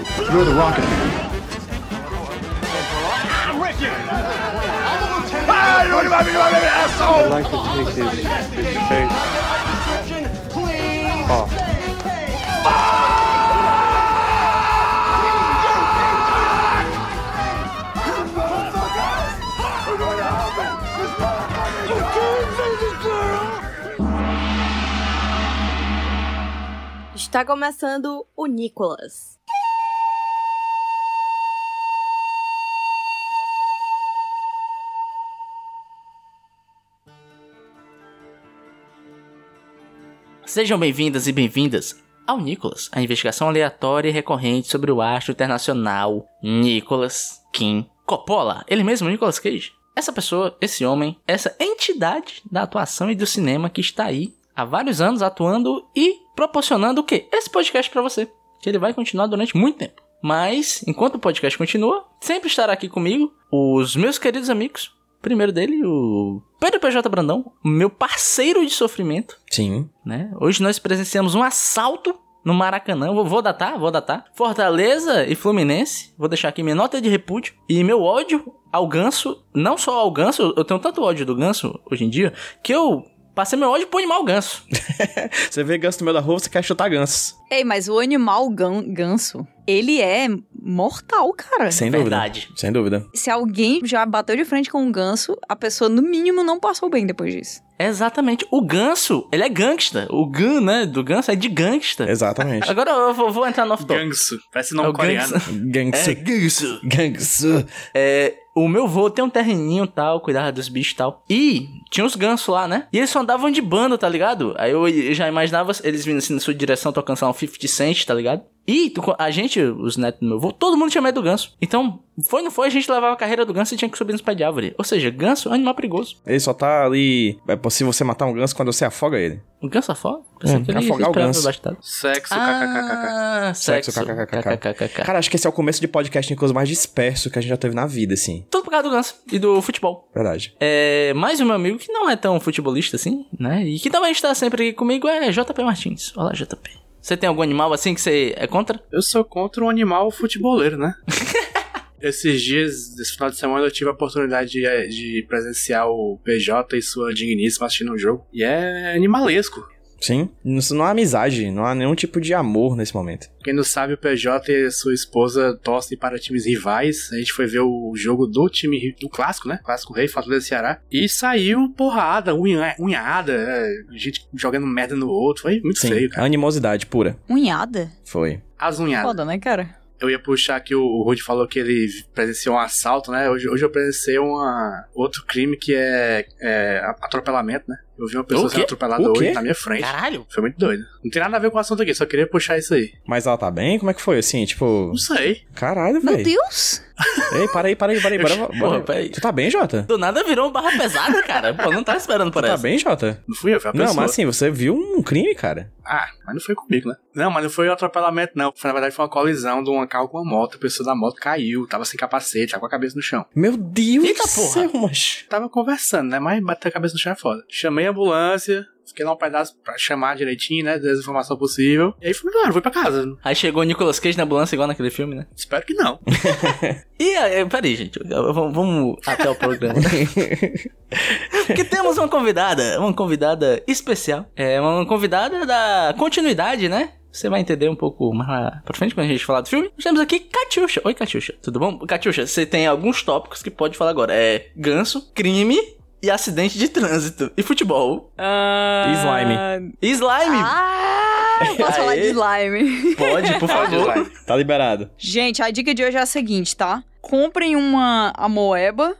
You're the Rocket. I'd like to take face off. Está começando o Nicolas. Sejam bem-vindas e bem-vindas ao Nicolas, a investigação aleatória e recorrente sobre o astro internacional Nicolas Kim Coppola, ele mesmo, Nicolas Cage. Essa pessoa, esse homem, essa entidade da atuação e do cinema que está aí há vários anos atuando e proporcionando o quê? Esse podcast para você, que ele vai continuar durante muito tempo. Mas, enquanto o podcast continua, sempre estará aqui comigo os meus queridos amigos. Primeiro dele, o Pedro PJ Brandão, meu parceiro de sofrimento Sim. né? Hoje nós presenciamos um assalto no Maracanã. Vou, vou datar, vou datar. Fortaleza e Fluminense. Vou deixar aqui minha nota de repúdio. E meu ódio ao ganso. Não só ao ganso, eu tenho tanto ódio do ganso hoje em dia que eu passei meu ódio pro animal ganso. Você vê ganso no meio da rua, você quer chutar ganso. Ei, mas o animal gan- ganso, ele é mortal, cara. Sem dúvida. Verdade. Sem dúvida. Se alguém já bateu de frente com um ganso, a pessoa, no mínimo, não passou bem depois disso. Exatamente. O ganso, ele é gangsta. O gan, né, do ganso é de gangsta. Exatamente. Agora eu vou, vou entrar no off-top. Ganso. Parece É nome o coreano. ganso. Ganso. É, ganso. Ganso. É, o meu vô tem um terreninho tal, cuidava dos bichos tal. E tinha os gansos lá, né? E eles só andavam de banda, tá ligado? Aí eu, já imaginava eles vindo assim na sua direção tocando lá, um 50 Cent, tá ligado? E a gente, os netos do meu vô, todo mundo tinha medo do ganso. Então, foi ou não foi, a gente levava a carreira do ganso e tinha que subir nos pés de árvore. Ou seja, ganso é um animal perigoso. Ele só tá ali. É possível você matar um ganso quando você afoga ele. O ganso afoga? Pensei É, que ele afogar o ganso. Sexo. Ah, sexo. Sexo, kkkk. kkkk. Cara, acho que esse é o começo de podcast Nicolas mais disperso que a gente já teve na vida, assim. Tudo por causa do ganso e do futebol. Verdade. É, mais um meu amigo que não é tão futebolista assim, né? E que também está sempre aqui comigo é JP Martins. Olá, JP. Você tem algum animal assim que você é contra? Eu sou contra um animal futeboleiro, né? Esses dias, esse final de semana, eu tive a oportunidade de, eh, de presenciar o PJ e sua digníssima assistindo um jogo. E é animalesco. Sim. Não há amizade, não há nenhum tipo de amor nesse momento. Quem não sabe, o PJ e sua esposa torcem para times rivais. A gente foi ver o jogo do time do clássico, né? Clássico Rei, Fortaleza e Ceará. E saiu porrada, unha, unhada, é, gente jogando merda no outro. Foi muito Sim. feio, cara. Animosidade pura. Unhada? Foi. As unhadas. Foda, né, cara? Eu ia puxar que o, o Rudy falou que ele presenciou um assalto, né? Hoje, hoje eu presenciei uma, outro crime que é, é atropelamento, né? Eu vi uma pessoa sendo atropelada hoje na minha frente. Caralho. Foi muito doido. Não tem nada a ver com o assunto aqui, só queria puxar isso aí. Mas ela tá bem? Como é que foi, assim? Tipo. Não sei. Caralho, Meu velho. Deus! Ei, para aí, para aí, para aí. Bora, bora. Porra, peraí. Tu tá bem, Jota? Do nada virou uma barra pesada, cara. Pô, não tava esperando por Tu tá essa. bem, Jota? Não fui eu, foi a Não, pessoa. mas assim, você viu um crime, cara. Ah, mas não foi comigo, né? Não, mas não foi um atropelamento, não. Foi, na verdade, foi uma colisão de um carro com uma moto. A pessoa da moto caiu, tava sem capacete, tava com a cabeça no chão. Meu Deus Eita, do porra. céu, macho. Tava conversando, né? Mas bater a cabeça no chão é foda. Chamei a ambulância, fiquei lá um pedaço pra chamar direitinho, né? Dei a informação possível. E aí fui embora, fui pra casa. Aí chegou o Nicolas Cage na ambulância igual naquele filme, né? Espero que não. E aí, peraí, gente. Vamos, vamos até o programa. Porque temos uma convidada, uma convidada especial. É uma convidada da continuidade, né? Você vai entender um pouco mais pra frente quando a gente falar do filme. Nós temos aqui Catiuxa. Oi, Catiuxa. Tudo bom? Catiuxa, você tem alguns tópicos que pode falar agora. É ganso, crime e acidente de trânsito. E futebol. Ah, Slime. E slime. Ah, posso falar de Aê. slime. Pode, por favor. Tá liberado. Gente, a dica de hoje é a seguinte, tá? Comprem uma amoeba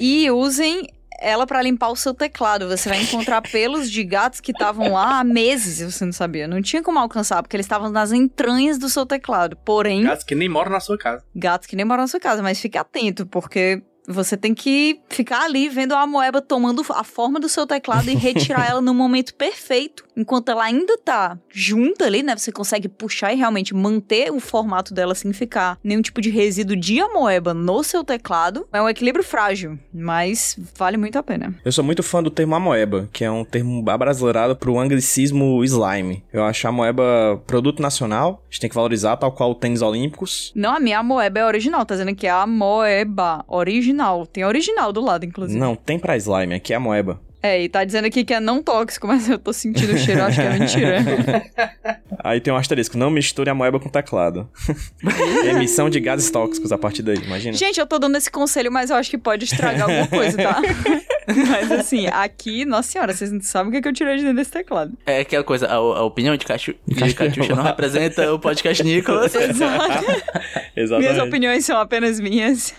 e usem ela pra limpar o seu teclado. Você vai encontrar pelos de gatos que estavam lá há meses, e você não sabia. Não tinha como alcançar, porque eles estavam nas entranhas do seu teclado. Porém, Gatos que nem moram na sua casa. gatos que nem moram na sua casa, mas fique atento, porque Você tem que ficar ali vendo a moeba tomando a forma do seu teclado e retirar ela no momento perfeito. Enquanto ela ainda tá junta ali, né? Você consegue puxar e realmente manter o formato dela sem ficar nenhum tipo de resíduo de amoeba no seu teclado. É um equilíbrio frágil, mas vale muito a pena. Eu sou muito fã do termo amoeba, que é um termo abrasileirado pro anglicismo slime. Eu acho a amoeba produto nacional, a gente tem que valorizar, tal qual o tênis olímpicos. Não, a minha amoeba é original, tá dizendo que é a moeba original. Tem original do lado, inclusive. Não, tem pra slime, aqui é amoeba. É, e tá dizendo aqui que é não tóxico, mas eu tô sentindo o cheiro, acho que é mentira. Aí tem um asterisco, não misture a moeba com teclado. Emissão de gases tóxicos a partir daí, imagina. Gente, eu tô dando esse conselho, mas eu acho que pode estragar alguma coisa, tá? mas assim, aqui, nossa senhora, vocês não sabem o que, é que eu tirei de dentro desse teclado. É aquela coisa, a, a opinião de, Cachu, de Catiuxa não representa o podcast Nicolas. Exato. Exatamente. Minhas opiniões são apenas minhas.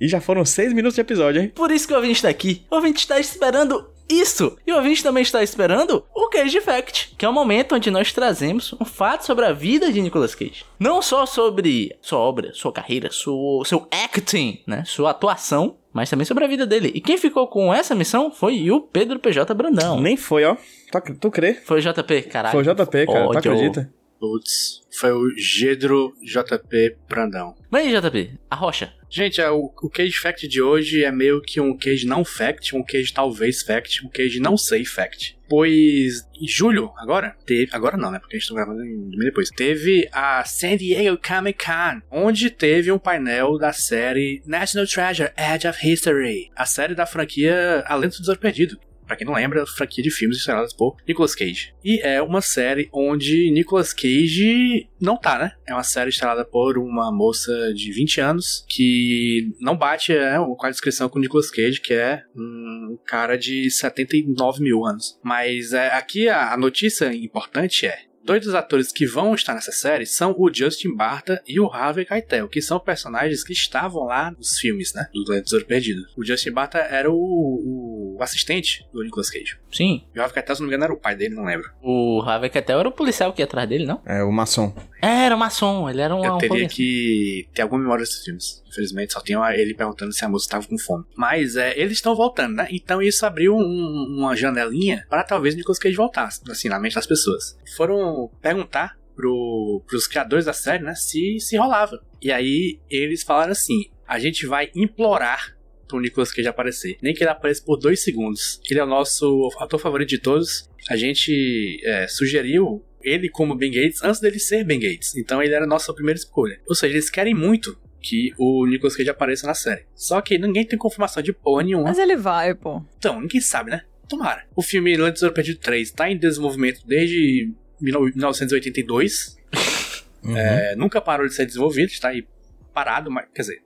E já foram seis minutos de episódio, hein? Por isso que o ouvinte tá aqui. O ouvinte está esperando isso! E o ouvinte também está esperando o Cage Fact, que é o momento onde nós trazemos um fato sobre a vida de Nicolas Cage. Não só sobre sua obra, sua carreira, sua, seu acting, né? Sua atuação, mas também sobre a vida dele. E quem ficou com essa missão foi o Pedro PJ Brandão. Nem foi, ó. Tu, tu crê? Foi o JP, caralho. Foi o JP, cara. Tu Ódio. acredita? Putz, foi o Gedro JP Brandão. Mas aí, JP, a rocha. Gente, é, o, Cage Fact de hoje é meio que um Cage não fact, um Cage talvez fact, um Cage não sei fact. Pois em julho, agora, teve. Agora não, né? Porque a gente tá gravando em depois. Teve a San Diego Comic Con, onde teve um painel da série National Treasure Edge of History, a série da franquia Além do Tesouro Perdido. Pra quem não lembra, a franquia de filmes estreladas por Nicolas Cage. E é uma série onde Nicolas Cage não tá, né? É uma série estrelada por uma moça de 20 anos que não bate é, com a descrição com Nicolas Cage, que é um cara de 79 mil anos. Mas é, aqui a, a notícia importante é Dois dos atores que vão estar nessa série são o Justin Barta e o Harvey Keitel, que são personagens que estavam lá nos filmes, né? Do Tesouro Perdido. O Justin Barta era o, o assistente do Nicolas Cage. Sim, E o Harvey Keitel, se não me engano, era o pai dele, não lembro. o Harvey Keitel era o policial que ia atrás dele, não? É o maçom. É, era maçom, ele era um... Eu um teria policial. que ter alguma memória desses filmes. Infelizmente, só tenho ele perguntando se a moça estava com fome. Mas é, eles estão voltando, né? Então isso abriu um- uma janelinha para talvez o Nicolas Cage voltasse, assim, na mente das pessoas. Foram perguntar pro, pros criadores da série, né? Se, se rolava. E aí eles falaram assim: a gente vai implorar pro Nicolas Cage aparecer. Nem que ele apareça por dois segundos. Ele é o nosso ator favorito de todos. A gente é, sugeriu ele como Ben Gates antes dele ser Ben Gates. Então ele era a nossa primeira escolha. Ou seja, eles querem muito que o Nicolas Cage apareça na série. Só que ninguém tem confirmação de porra nenhuma. Mas ele vai, pô. Então, ninguém sabe, né? Tomara. O filme Land Tesouro Perdido 3 tá em desenvolvimento desde 1982. Uhum. É, nunca parou de ser desenvolvido, está aí parado, mas quer dizer,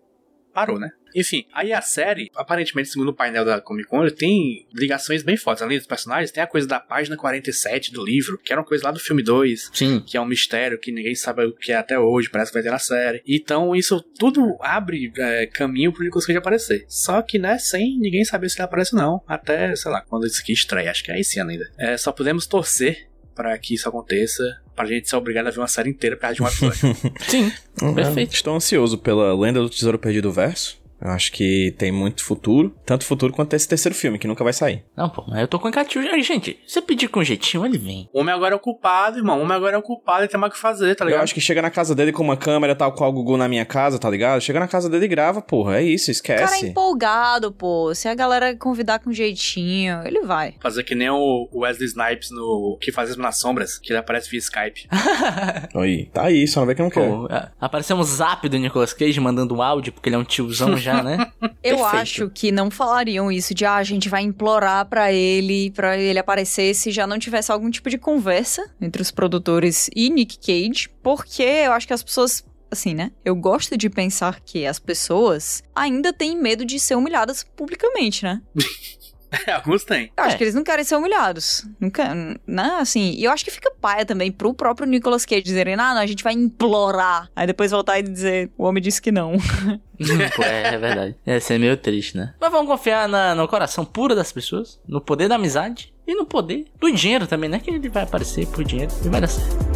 parou, né? Enfim, aí a série, aparentemente, segundo o painel da Comic Con, ele tem ligações bem fortes. Além dos personagens, tem a coisa da página 47 do livro, que era uma coisa lá do filme 2, Sim. que é um mistério que ninguém sabe o que é até hoje, parece que vai ter na série. Então, isso tudo abre é, caminho pro Nicolas Cage aparecer. Só que, né, sem ninguém saber se ele aparece ou não, até, sei lá, quando isso aqui estreia, acho que é esse ano ainda. É, só podemos torcer para que isso aconteça, pra gente ser obrigado a ver uma série inteira perto de um episódio. Sim, Uhum. perfeito. Estou ansioso pela Lenda do Tesouro Perdido Verso. Eu acho que tem muito futuro. Tanto futuro quanto esse terceiro filme, que nunca vai sair. Não, pô, mas eu tô com o Catiuxa. Aí, Gente, se você pedir com jeitinho, ele vem. O homem agora é o culpado, irmão. O homem agora é o culpado e tem mais o que fazer, tá Eu ligado? acho que chega na casa dele com uma câmera tal qual o Gugu na minha casa, tá ligado? Chega na casa dele e grava, porra. É isso, O cara é esquece. empolgado, pô. Se a galera convidar com jeitinho, ele vai. Fazer que nem o Wesley Snipes no Que Faz Isso nas Sombras, que ele aparece via Skype. Aí, tá aí, só não vê que não quer. Pô, é, apareceu um zap do Nicolas Cage mandando um áudio, porque ele é um tiozão já, né? Eu Perfeito. acho que não falariam isso de ah, a gente vai implorar pra ele, pra ele aparecer se já não tivesse algum tipo de conversa entre os produtores e Nick Cage, porque eu acho que as pessoas assim, né? Eu gosto de pensar que as pessoas ainda têm medo de ser humilhadas publicamente, né? Alguns têm. Eu acho É. que eles não querem ser humilhados. Nunca, né? Assim, e eu acho que fica paia também pro próprio Nicolas Cage dizerem, ah, não, a gente vai implorar. Aí depois voltar e dizer, o homem disse que não. Pô, é, é verdade. Ia ser meio triste, né? Mas vamos confiar na- no coração puro das pessoas, no poder da amizade e no poder do dinheiro também, né? Que ele vai aparecer por dinheiro e vai dar certo.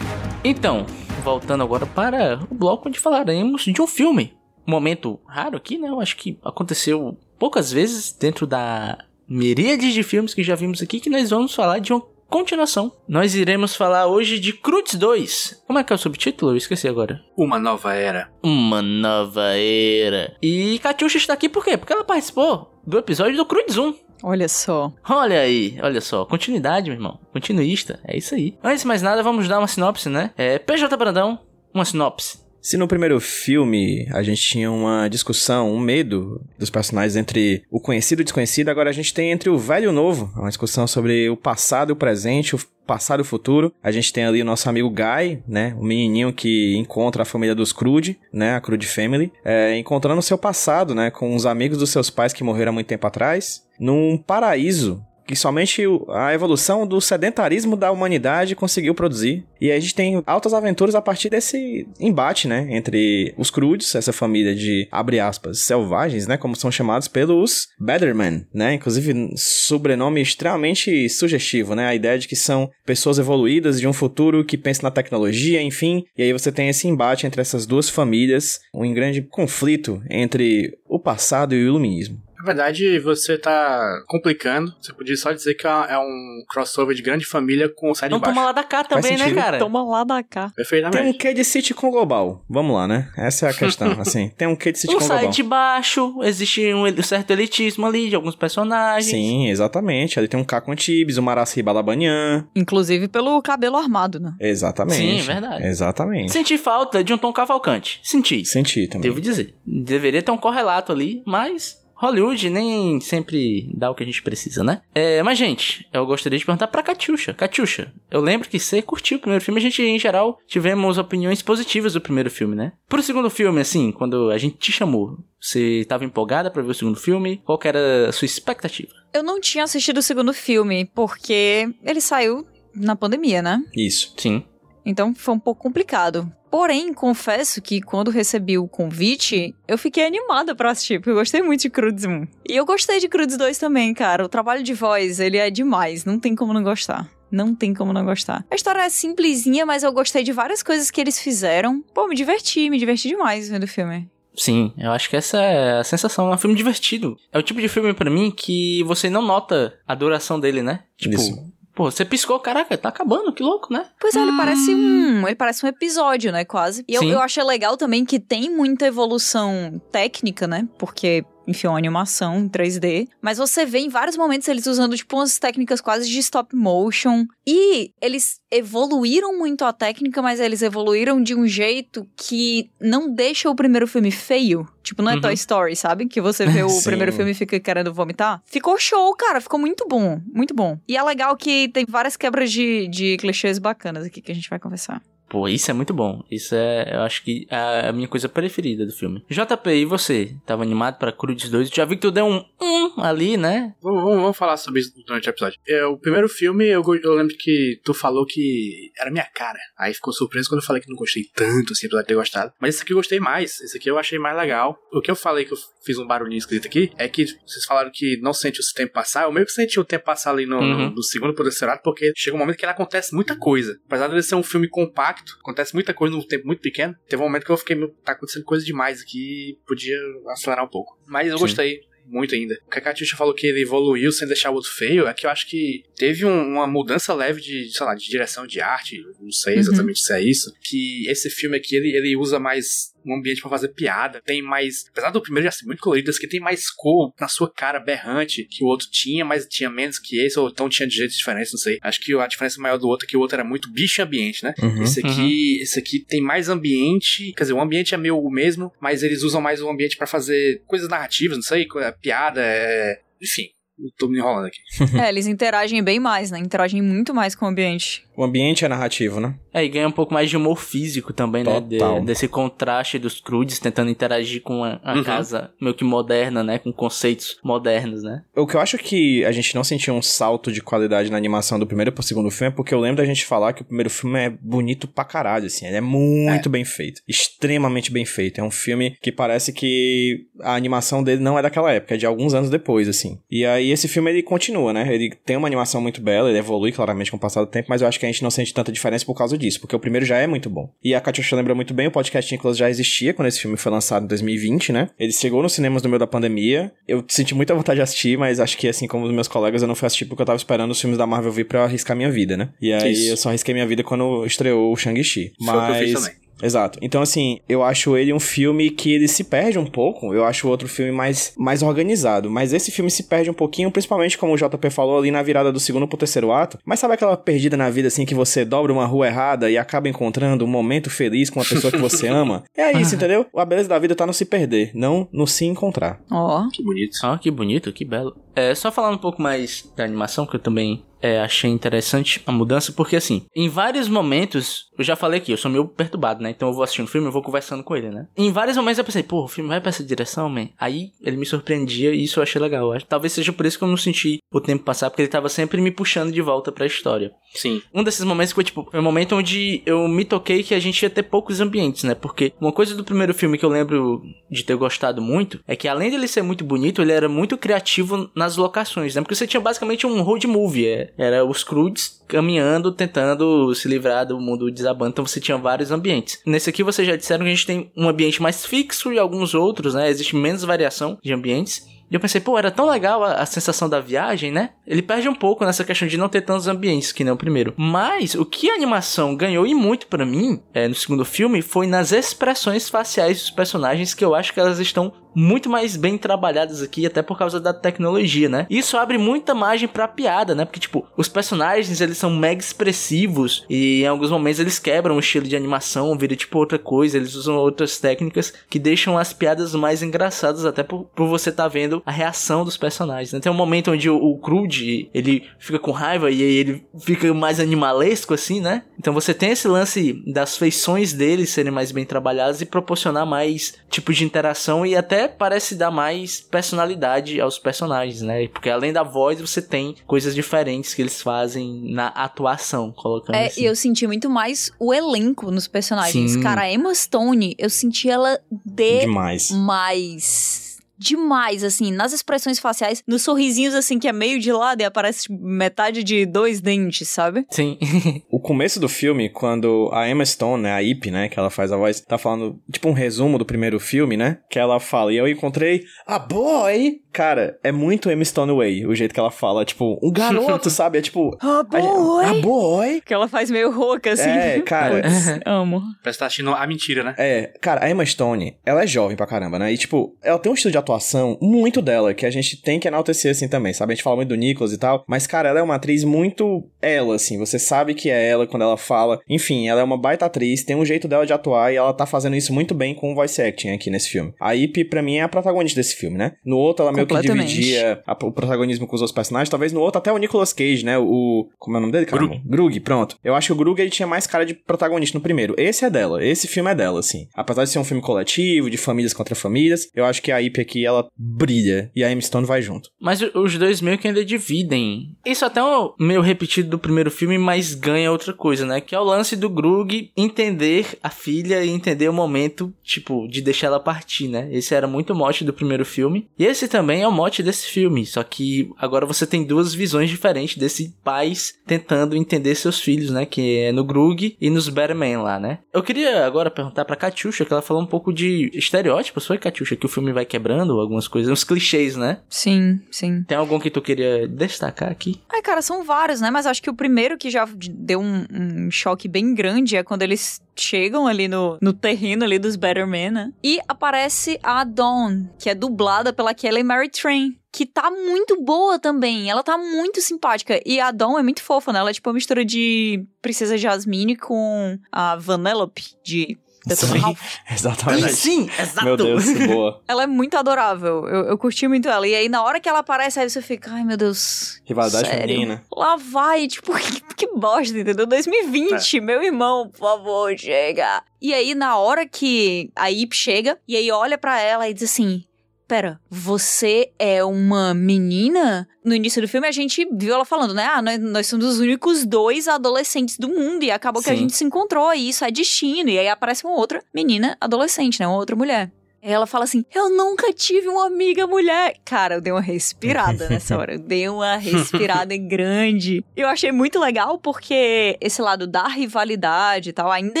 Então, voltando agora para o bloco onde falaremos de um filme. Um momento raro aqui, né? Eu acho que aconteceu poucas vezes dentro da miríade de filmes que já vimos aqui que nós vamos falar de uma continuação. Nós iremos falar hoje de Cruz 2. Como é que é o subtítulo? Eu esqueci agora. Uma nova era. Uma nova era. E Katyusha está aqui por quê? Porque ela participou do episódio do Cruz 1. Olha só. Olha aí, olha só, continuidade, meu irmão. Continuista, é isso aí. Antes de mais nada, vamos dar uma sinopse, né? É, PJ Brandão, uma sinopse. Se no primeiro filme a gente tinha uma discussão, um medo dos personagens entre o conhecido e o desconhecido, agora a gente tem entre o velho e o novo, uma discussão sobre o passado e o presente, o passado e o futuro. A gente tem ali o nosso amigo Guy, né? O menininho que encontra a família dos Crude, né? A Crude Family, é, encontrando o seu passado, né? Com os amigos dos seus pais que morreram há muito tempo atrás, num paraíso que somente a evolução do sedentarismo da humanidade conseguiu produzir. E a gente tem altas aventuras a partir desse embate, né, entre os Crudes, essa família de, abre aspas, selvagens, né, como são chamados pelos Bettermen, né, inclusive sobrenome extremamente sugestivo, né, a ideia de que são pessoas evoluídas de um futuro que pensa na tecnologia, enfim, e aí você tem esse embate entre essas duas famílias, um grande conflito entre o passado e o iluminismo. Na verdade, você tá complicando. Você podia só dizer que é um crossover de grande família com o sai de Não baixo. toma lá da cá também, né, cara? Toma lá da cá. Tem um Perfeitamente. quê de sitcom global. Vamos lá, né? Essa é a questão, assim. Tem um quê de Um sitcom sai global. de baixo, existe um certo elitismo ali de alguns personagens. Sim, exatamente. Ali tem um Caco Antibes, o Maraci Balabanian. Inclusive pelo cabelo armado, né? Exatamente. Sim, verdade. Exatamente. Senti falta de um Tom Cavalcante. Senti. Senti também. Devo dizer. Deveria ter um correlato ali, mas Hollywood nem sempre dá o que a gente precisa, né? É, mas, gente, eu gostaria de perguntar pra Katyusha. Katyusha, eu lembro que você curtiu o primeiro filme. A gente, em geral, tivemos opiniões positivas do primeiro filme, né? Pro segundo filme, assim, quando a gente te chamou, você tava empolgada pra ver o segundo filme? Qual era a sua expectativa? Eu não tinha assistido o segundo filme, porque ele saiu na pandemia, né? Isso. Sim. Então foi um pouco complicado. Porém, confesso que quando recebi o convite, eu fiquei animada pra assistir, porque eu gostei muito de Crudes 1. E eu gostei de Crudes 2 também, cara. O trabalho de voz, ele é demais, não tem como não gostar. Não tem como não gostar. A história é simplesinha, mas eu gostei de várias coisas que eles fizeram. Pô, me diverti, me diverti demais vendo o filme. Sim, eu acho que essa é a sensação. É um filme divertido. É o tipo de filme pra mim que você não nota a duração dele, né? Tipo, Isso. Pô, você piscou, caraca, tá acabando, que louco, né? Pois é, ele parece um. Ele parece um episódio, né? Quase. E eu, eu achei legal também que tem muita evolução técnica, né? Porque. Enfim, uma animação em 3D. Mas você vê em vários momentos eles usando, tipo, umas técnicas quase de stop motion. E eles evoluíram muito a técnica, mas eles evoluíram de um jeito que não deixa o primeiro filme feio. Tipo, não é Uhum. Toy Story, sabe? Que você vê o Sim. primeiro filme e fica querendo vomitar. Ficou show, cara. Ficou muito bom. Muito bom. E é legal que tem várias quebras de, de clichês bacanas aqui que a gente vai conversar. Pô, isso é muito bom. Isso é, eu acho que é a minha coisa preferida do filme. JP, e você? Tava animado pra Cruz 2? Já vi que tu deu um um ali, né? Vamos, vamos- vamos falar sobre isso durante o episódio. É, o primeiro filme, eu, eu lembro que tu falou que era minha cara. Aí ficou surpreso quando eu falei que não gostei tanto, assim, apesar de ter gostado. Mas esse aqui eu gostei mais. Esse aqui eu achei mais legal. O que eu falei que eu fiz um barulhinho escrito aqui é que vocês falaram que não sente o tempo passar. Eu meio que senti o tempo passar ali no, no- Uhum. no segundo por esse horário, porque chega um momento que ele acontece muita coisa. Apesar de ser um filme compacto, acontece muita coisa num tempo muito pequeno. Teve um momento que eu fiquei, meu, tá acontecendo coisa demais aqui, podia acelerar um pouco. Mas eu Sim. gostei muito ainda. O que a falou que ele evoluiu sem deixar o outro feio, é que eu acho que teve um- uma mudança leve de, sei lá, de direção de arte, não sei Uhum. exatamente se é isso, que esse filme aqui, ele, ele usa mais um ambiente pra fazer piada, tem mais, apesar do primeiro já ser muito colorido, esse aqui tem mais cor na sua cara berrante que o outro tinha, mas tinha menos que esse, ou então tinha de jeitos diferentes, não sei. Acho que a diferença maior do outro é que o outro era muito bicho e ambiente, né? Uhum. Esse aqui, esse aqui tem mais ambiente, quer dizer, o ambiente é meio o mesmo, mas eles usam mais o ambiente pra fazer coisas narrativas, não sei, é, piada, é... enfim, eu tô me enrolando aqui. é, eles interagem bem mais, né? Interagem muito mais com o ambiente. O ambiente é narrativo, né? É, e ganha um pouco mais de humor físico também, né? De- Total. desse contraste dos Crudes tentando interagir com a, a Uhum. casa meio que moderna, né? Com conceitos modernos, né? O que eu acho que a gente não sentiu um salto de qualidade na animação do primeiro pro segundo filme é porque eu lembro da gente falar que o primeiro filme é bonito pra caralho, assim. Ele é muito bem feito. Extremamente bem feito. É um filme que parece que a animação dele não é daquela época, é de alguns anos depois, assim. E aí aí esse filme ele continua, né? Ele tem uma animação muito bela, ele evolui claramente com o passar do tempo, mas eu acho que a gente não sente tanta diferença por causa disso, porque o primeiro já é muito bom. E a Katyusha lembra muito bem, o podcast Nicholas já existia quando esse filme foi lançado em 2020, né? Ele chegou nos cinemas no meio da pandemia. Eu senti muita vontade de assistir, mas acho que assim como os meus colegas, eu não fui assistir porque eu tava esperando os filmes da Marvel vir pra arriscar minha vida, né? E aí Isso. eu só arrisquei minha vida quando estreou o Shang-Chi. Mas também. Exato. Então, assim, eu acho ele um filme que ele se perde um pouco. Eu acho o outro filme mais, mais organizado. Mas esse filme se perde um pouquinho, principalmente como o JP falou ali na virada do segundo pro terceiro ato. Mas sabe aquela perdida na vida, assim, que você dobra uma rua errada e acaba encontrando um momento feliz com uma pessoa que você ama? É isso, entendeu? A beleza da vida tá no se perder, não no se encontrar. Ó. Que bonito. Ah, que bonito, que belo. É, só falando um pouco mais da animação, que eu também é, achei interessante a mudança, porque assim, em vários momentos, eu já falei aqui, eu sou meio perturbado, né? Então eu vou assistindo o filme, eu vou conversando com ele, né? Em vários momentos eu pensei, pô, o filme vai pra essa direção, man. Aí ele me surpreendia e isso eu achei legal. Talvez seja por isso que eu não senti o tempo passar, porque ele tava sempre me puxando de volta pra história. Sim. Um desses momentos foi, tipo, foi um momento onde eu me toquei que a gente ia ter poucos ambientes, né? Porque uma coisa do primeiro filme que eu lembro de ter gostado muito é que além dele ser muito bonito, ele era muito criativo nas locações, né? Porque você tinha basicamente um road movie, é, era os Croods caminhando, tentando se livrar do mundo desabando, então você tinha vários ambientes. Nesse aqui vocês já disseram que a gente tem um ambiente mais fixo e alguns outros, né? Existe menos variação de ambientes. E eu pensei, pô, era tão legal a, a sensação da viagem, né? Ele perde um pouco nessa questão de não ter tantos ambientes que nem o primeiro. Mas o que a animação ganhou e muito pra mim, é, no segundo filme, foi nas expressões faciais dos personagens que eu acho que elas estão muito mais bem trabalhadas aqui, até por causa da tecnologia, né? Isso abre muita margem pra piada, né? Porque, tipo, os personagens, eles são mega expressivos e em alguns momentos eles quebram o estilo de animação, vira, tipo, outra coisa, eles usam outras técnicas que deixam as piadas mais engraçadas, até por, por você tá vendo a reação dos personagens, né? Tem um momento onde o, o Crude, ele fica com raiva e ele fica mais animalesco, assim, né? Então você tem esse lance das feições dele serem mais bem trabalhadas e proporcionar mais tipo de interação e até parece dar mais personalidade aos personagens, né? Porque além da voz, você tem coisas diferentes que eles fazem na atuação, colocando É, assim. e eu senti muito mais o elenco nos personagens. Sim. Cara, a Emma Stone, eu senti ela Demais. demais. Demais, assim, nas expressões faciais, nos sorrisinhos, assim, que é meio de lado e aparece tipo, metade de dois dentes, sabe? Sim. O começo do filme, quando a Emma Stone, né, a Ip, né, que ela faz a voz, tá falando, tipo um resumo do primeiro filme, né, que ela fala, e eu encontrei a boy! Cara, é muito Emma Stone Way, o jeito que ela fala, tipo, um garoto, sabe? É tipo, Ah, a, a boy! Que ela faz meio rouca, assim. É, cara. Putz, amo. Parece que tá assistindo a mentira, né? É, cara, a Emma Stone, ela é jovem pra caramba, né? E, tipo, ela tem um estilo de atuação muito dela, que a gente tem que enaltecer, assim, também, sabe? A gente fala muito do Nicholas e tal, mas, cara, ela é uma atriz muito ela, assim, você sabe que é ela quando ela fala. Enfim, ela é uma baita atriz, tem um jeito dela de atuar e ela tá fazendo isso muito bem com o voice acting aqui nesse filme. A Ip, pra mim, é a protagonista desse filme, né? No outro, ela meio que dividia a- o protagonismo com os outros personagens, talvez no outro até o Nicolas Cage, né? O. Como é o nome dele, cara? Grug. Grug, pronto. Eu acho que o Grug ele tinha mais cara de protagonista no primeiro. Esse é dela, esse filme é dela, assim. Apesar de ser um filme coletivo, de famílias contra famílias, eu acho que a Ip aqui, ela brilha. E a Emma Stone vai junto. Mas os dois meio que ainda dividem. Isso até é meio repetido do primeiro filme, mas ganha outra coisa, né? Que é o lance do Grug entender a filha e entender o momento, tipo, de deixar ela partir, né? Esse era muito o mote do primeiro filme. E esse também é o mote desse filme. Só que agora você tem duas visões diferentes desse pais tentando entender seus filhos, né? Que é no Grug e nos Batman lá, né? Eu queria agora perguntar pra Katiusha, que ela falou um pouco de estereótipos. Foi, Katiusha, que o filme vai quebrando algumas coisas, uns clichês, né? Sim, sim. Tem algum que tu queria destacar aqui? Ai, cara, são vários, né? Mas acho que o primeiro que já deu um, um choque bem grande é quando eles chegam ali no, no terreno ali dos Better Men, né? E aparece a Dawn, que é dublada pela Kelly Mary Train. Que tá muito boa também. Ela tá muito simpática. E a Dawn é muito fofa, né? Ela é tipo uma mistura de Princesa Jasmine com a Vanellope de Sim. Exatamente. Sim, exato. Meu Deus, boa. Ela é muito adorável. Eu, eu curti muito ela. E aí, na hora que ela aparece, aí você fica, ai meu Deus. Rivalidade feminina. Lá vai, tipo, que, que bosta, entendeu? 2020, meu irmão, por favor, chega. E aí, na hora que a Ip chega, e aí olha pra ela e diz assim: Pera, você é uma menina? No início do filme a gente viu ela falando, né? Ah, nós, nós somos os únicos dois adolescentes do mundo e acabou que a Sim. gente se encontrou e isso é destino. E aí aparece uma outra menina adolescente, né? Uma outra mulher. Ela fala assim: Eu nunca tive uma amiga mulher. Cara, eu dei uma respirada nessa hora. Eu dei uma respirada grande. Eu achei muito legal porque esse lado da rivalidade e tal ainda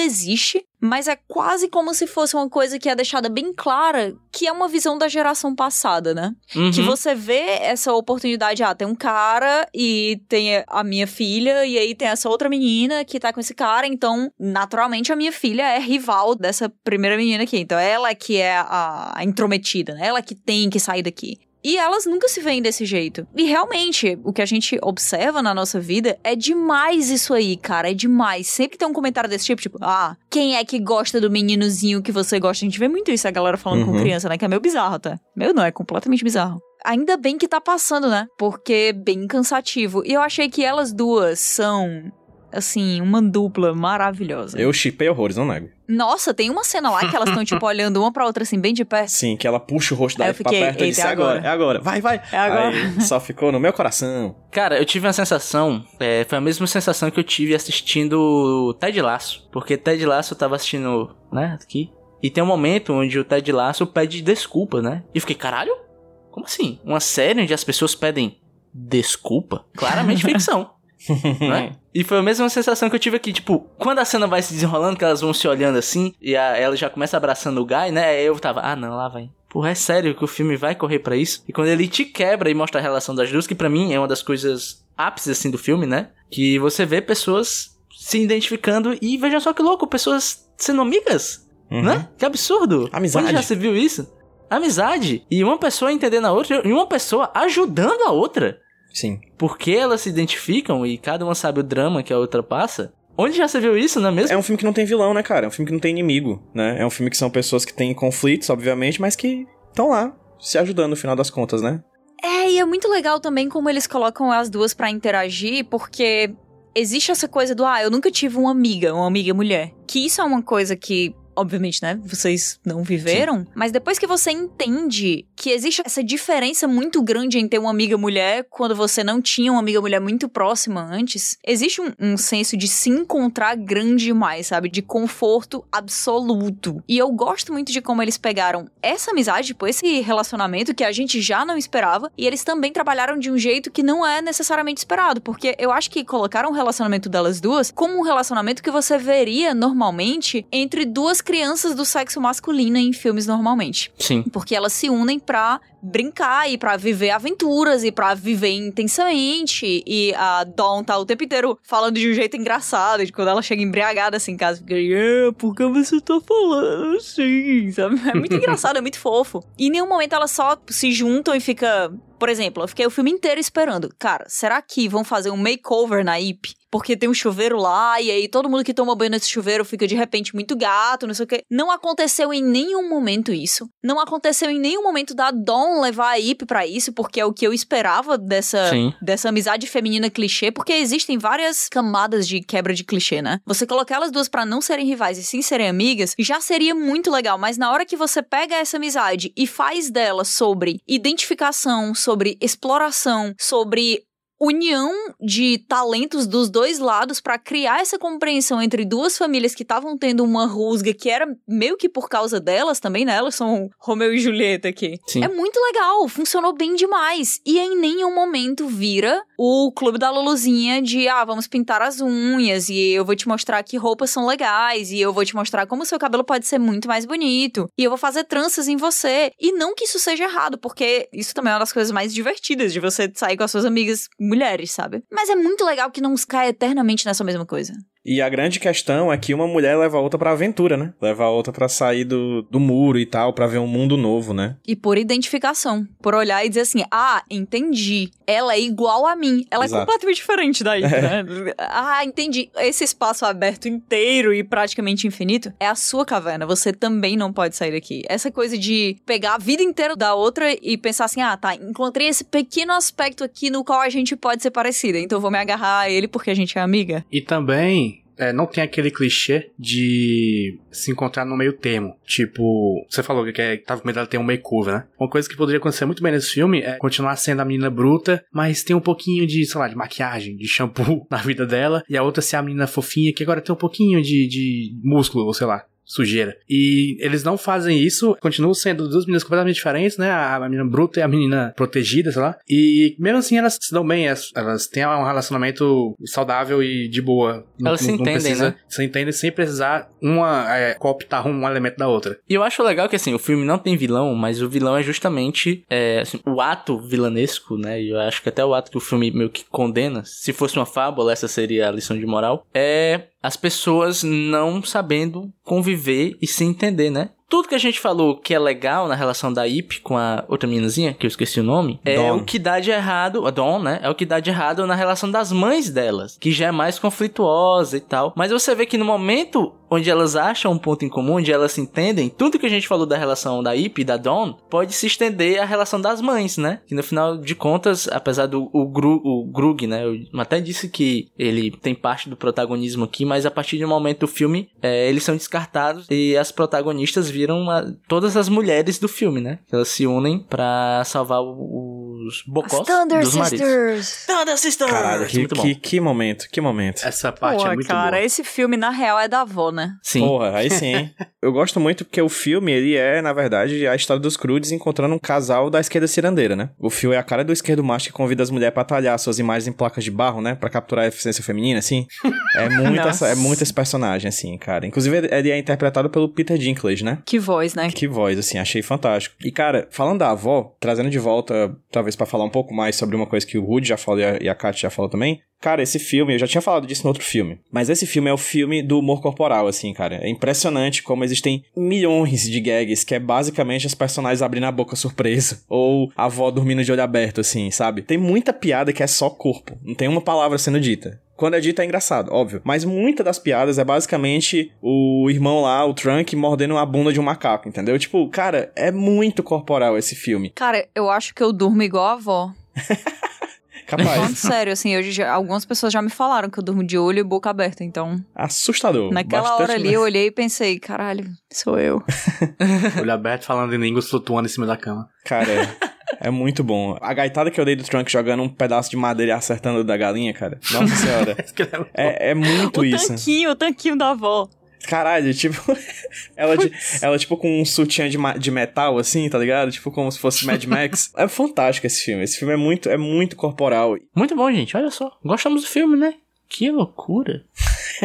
existe. Mas é quase como se fosse uma coisa que é deixada bem clara, que é uma visão da geração passada, né? Uhum. Que você vê essa oportunidade, ah, tem um cara e tem a minha filha, e aí tem essa outra menina que tá com esse cara, então, naturalmente, a minha filha é rival dessa primeira menina aqui. Então, ela que é a, a intrometida, né? Ela que tem que sair daqui. E elas nunca se veem desse jeito. E realmente, o que a gente observa na nossa vida é demais isso aí, cara. É demais. Sempre tem um comentário desse tipo, tipo, ah, quem é que gosta do meninozinho que você gosta? A gente vê muito isso, a galera falando com Uhum. criança, né? Que é meio bizarro, tá? Meu não, é completamente bizarro. Ainda bem que tá passando, né? Porque é bem cansativo. E eu achei que elas duas são, assim, uma dupla maravilhosa. Eu chipei horrores, não nego. Nossa, tem uma cena lá que elas estão, tipo, olhando uma pra outra, assim, bem de perto. Sim, que ela puxa o rosto da Eve pra fiquei, perto e "Eita, disse, é agora, agora." é agora, vai, vai. É agora. Aí só ficou no meu coração. Cara, eu tive uma sensação, é, foi a mesma sensação que eu tive assistindo Ted Laço. Porque Ted Laço eu tava assistindo, né, aqui. E tem um momento onde o Ted Laço pede desculpa, né? E eu fiquei, caralho? Como assim? Uma série onde as pessoas pedem desculpa? Claramente ficção. Né? E foi a mesma sensação que eu tive aqui, tipo, quando a cena vai se desenrolando, que elas vão se olhando assim, e a- ela já começa abraçando o Guy, né? Aí eu tava, ah não, lá vai. Porra, é sério que o filme vai correr pra isso? E quando ele te quebra e mostra a relação das duas, que pra mim é uma das coisas ápices assim do filme, né? Que você vê pessoas se identificando e veja só que louco, pessoas sendo amigas, Uhum. né? Que absurdo. Amizade. Onde já se viu isso? Amizade. E uma pessoa entendendo a outra e uma pessoa ajudando a outra. Sim. Porque elas se identificam e cada uma sabe o drama que a outra passa. Onde já se viu isso, não é mesmo? É um filme que não tem vilão, né, cara? É um filme que não tem inimigo, né? É um filme que são pessoas que têm conflitos, obviamente, mas que estão lá, se ajudando no final das contas, né? É, e é muito legal também como eles colocam as duas pra interagir, porque existe essa coisa do, ah, eu nunca tive uma amiga, uma amiga mulher. Que isso é uma coisa que, obviamente, né, vocês não viveram, mas depois que você entende que existe essa diferença muito grande em ter uma amiga mulher quando você não tinha uma amiga mulher muito próxima antes, existe um, um senso de se encontrar grande demais, sabe? De conforto absoluto. E eu gosto muito de como eles pegaram essa amizade, tipo, esse relacionamento que a gente já não esperava, e eles também trabalharam de um jeito que não é necessariamente esperado, porque eu acho que colocaram o relacionamento delas duas como um relacionamento que você veria normalmente entre duas crianças do sexo masculino em filmes normalmente. Sim. Porque elas se unem pra brincar e pra viver aventuras e pra viver intensamente. E a Dawn tá o tempo inteiro falando de um jeito engraçado. De quando ela chega embriagada assim em casa, fica, é, por que você tá falando assim? Sabe? É muito engraçado, é muito fofo. E em nenhum momento elas só se juntam e fica. Por exemplo, eu fiquei o filme inteiro esperando. Cara, será que vão fazer um makeover na IP? Porque tem um chuveiro lá, e aí todo mundo que toma banho nesse chuveiro fica de repente muito gato, não sei o quê. Não aconteceu em nenhum momento isso. Não aconteceu em nenhum momento da Dawn levar a Ip pra isso, porque é o que eu esperava dessa, Sim. dessa amizade feminina clichê, porque existem várias camadas de quebra de clichê, né? Você colocar elas duas pra não serem rivais e sim serem amigas, já seria muito legal, mas na hora que você pega essa amizade e faz dela sobre identificação, sobre exploração, sobre união de talentos dos dois lados pra criar essa compreensão entre duas famílias que estavam tendo uma rusga que era meio que por causa delas também, né? Elas são Romeu e Julieta aqui. Sim. É muito legal, funcionou bem demais. E em nenhum momento vira o clube da Luluzinha de, ah, vamos pintar as unhas e eu vou te mostrar que roupas são legais e eu vou te mostrar como seu cabelo pode ser muito mais bonito e eu vou fazer tranças em você. E não que isso seja errado, porque isso também é uma das coisas mais divertidas de você sair com as suas amigas mulheres, sabe? Mas é muito legal que não caia eternamente nessa mesma coisa. E a grande questão é que uma mulher leva a outra pra aventura, né? Leva a outra pra sair do, do muro e tal, pra ver um mundo novo, né? E por identificação. Por olhar e dizer assim: ah, entendi. Ela é igual a mim. Ela Exato. é completamente diferente daí, né? Ah, entendi. Esse espaço aberto inteiro e praticamente infinito é a sua caverna. Você também não pode sair daqui. Essa coisa de pegar a vida inteira da outra e pensar assim: ah, tá, encontrei esse pequeno aspecto aqui no qual a gente pode ser parecida. Então eu vou me agarrar a ele porque a gente é amiga. E também, é, não tem aquele clichê de se encontrar no meio termo. Tipo, você falou que é, tava com medo dela ter um makeover, né? Uma coisa que poderia acontecer muito bem nesse filme é continuar sendo a menina bruta, mas tem um pouquinho de, sei lá, de maquiagem, de shampoo na vida dela, e a outra ser a menina fofinha, que agora tem um pouquinho de, de músculo, ou sei lá. Sujeira. E eles não fazem isso, continuam sendo duas meninas completamente diferentes, né? A, a menina bruta e a menina protegida, sei lá. E mesmo assim elas se dão bem, elas, elas têm um relacionamento saudável e de boa. Elas se não- não entendem, precisa- né? Se entendem sem precisar uma é, cooptar um elemento da outra. E eu acho legal que, assim, o filme não tem vilão, mas o vilão é justamente é, assim, o ato vilanesco, né? E eu acho que até o ato que o filme meio que condena, se fosse uma fábula, essa seria a lição de moral, é as pessoas não sabendo conviver e se entender, né? Tudo que a gente falou que é legal na relação da Ip com a outra meninazinha, que eu esqueci o nome, é o que dá de errado, a Dawn, né? É o que dá de errado na relação das mães delas, que já é mais conflituosa e tal. Mas você vê que no momento onde elas acham um ponto em comum, onde elas entendem, tudo que a gente falou da relação da Ip e da Dawn pode se estender à relação das mães, né? Que no final de contas, apesar do o, Gru, o Grug, né? Eu até disse que ele tem parte do protagonismo aqui, mas a partir de um momento do filme, é, eles são descartados e as protagonistas viram a- todas as mulheres do filme, né? Elas se unem pra salvar o- os bocós dos maridos. Thunder Sisters! Caralho, que, Muito bom. que, que momento, que momento. Essa parte Pô, é muito cara, boa. esse filme, na real, é da avó, né? Sim. Porra, aí sim, hein? Eu gosto muito porque o filme, ele é, na verdade, a história dos Crudes encontrando um casal da esquerda cirandeira, né? O filme é a cara do esquerdo macho que convida as mulheres pra talhar suas imagens em placas de barro, né? Pra capturar a eficiência feminina, assim. É muito, essa, é muito esse personagem, assim, cara. Inclusive, ele é interpretado pelo Peter Dinklage, né? Que voz, né? Que voz, assim, achei fantástico. E, cara, falando da avó, trazendo de volta, talvez pra falar um pouco mais sobre uma coisa que o Rudy já falou e a, e Kat já falou também. Cara, esse filme, eu já tinha falado disso no outro filme, mas esse filme é o filme do humor corporal, assim, cara. É impressionante como existem milhões de gags que é basicamente as personagens abrindo a boca surpresa, ou a avó dormindo de olho aberto, assim, sabe? Tem muita piada que é só corpo, não tem uma palavra sendo dita. Quando é dito é engraçado, óbvio. Mas muita das piadas é basicamente o irmão lá, o Trunk, mordendo a bunda de um macaco, entendeu? Tipo, cara, é muito corporal esse filme. Cara, eu acho que eu durmo igual a avó. Falando Capaz. sério, assim, hoje já- algumas pessoas já me falaram que eu durmo de olho e boca aberta, então... Assustador. Naquela hora ali mesmo. eu olhei e pensei, caralho, sou eu. Olho aberto falando em línguas flutuando em cima da cama. Cara, é, é muito bom. A gaitada que eu dei do Trunk jogando um pedaço de madeira e acertando o da galinha, cara. Nossa senhora. É, é muito o isso. tanquinho, o tanquinho da avó. Caralho, tipo. ela, de- ela, tipo, com um sutiã de, de metal, assim, tá ligado? Tipo, como se fosse Mad Max. é fantástico esse filme. Esse filme é muito, é muito corporal. Muito bom, gente. Olha só. Gostamos do filme, né? Que loucura.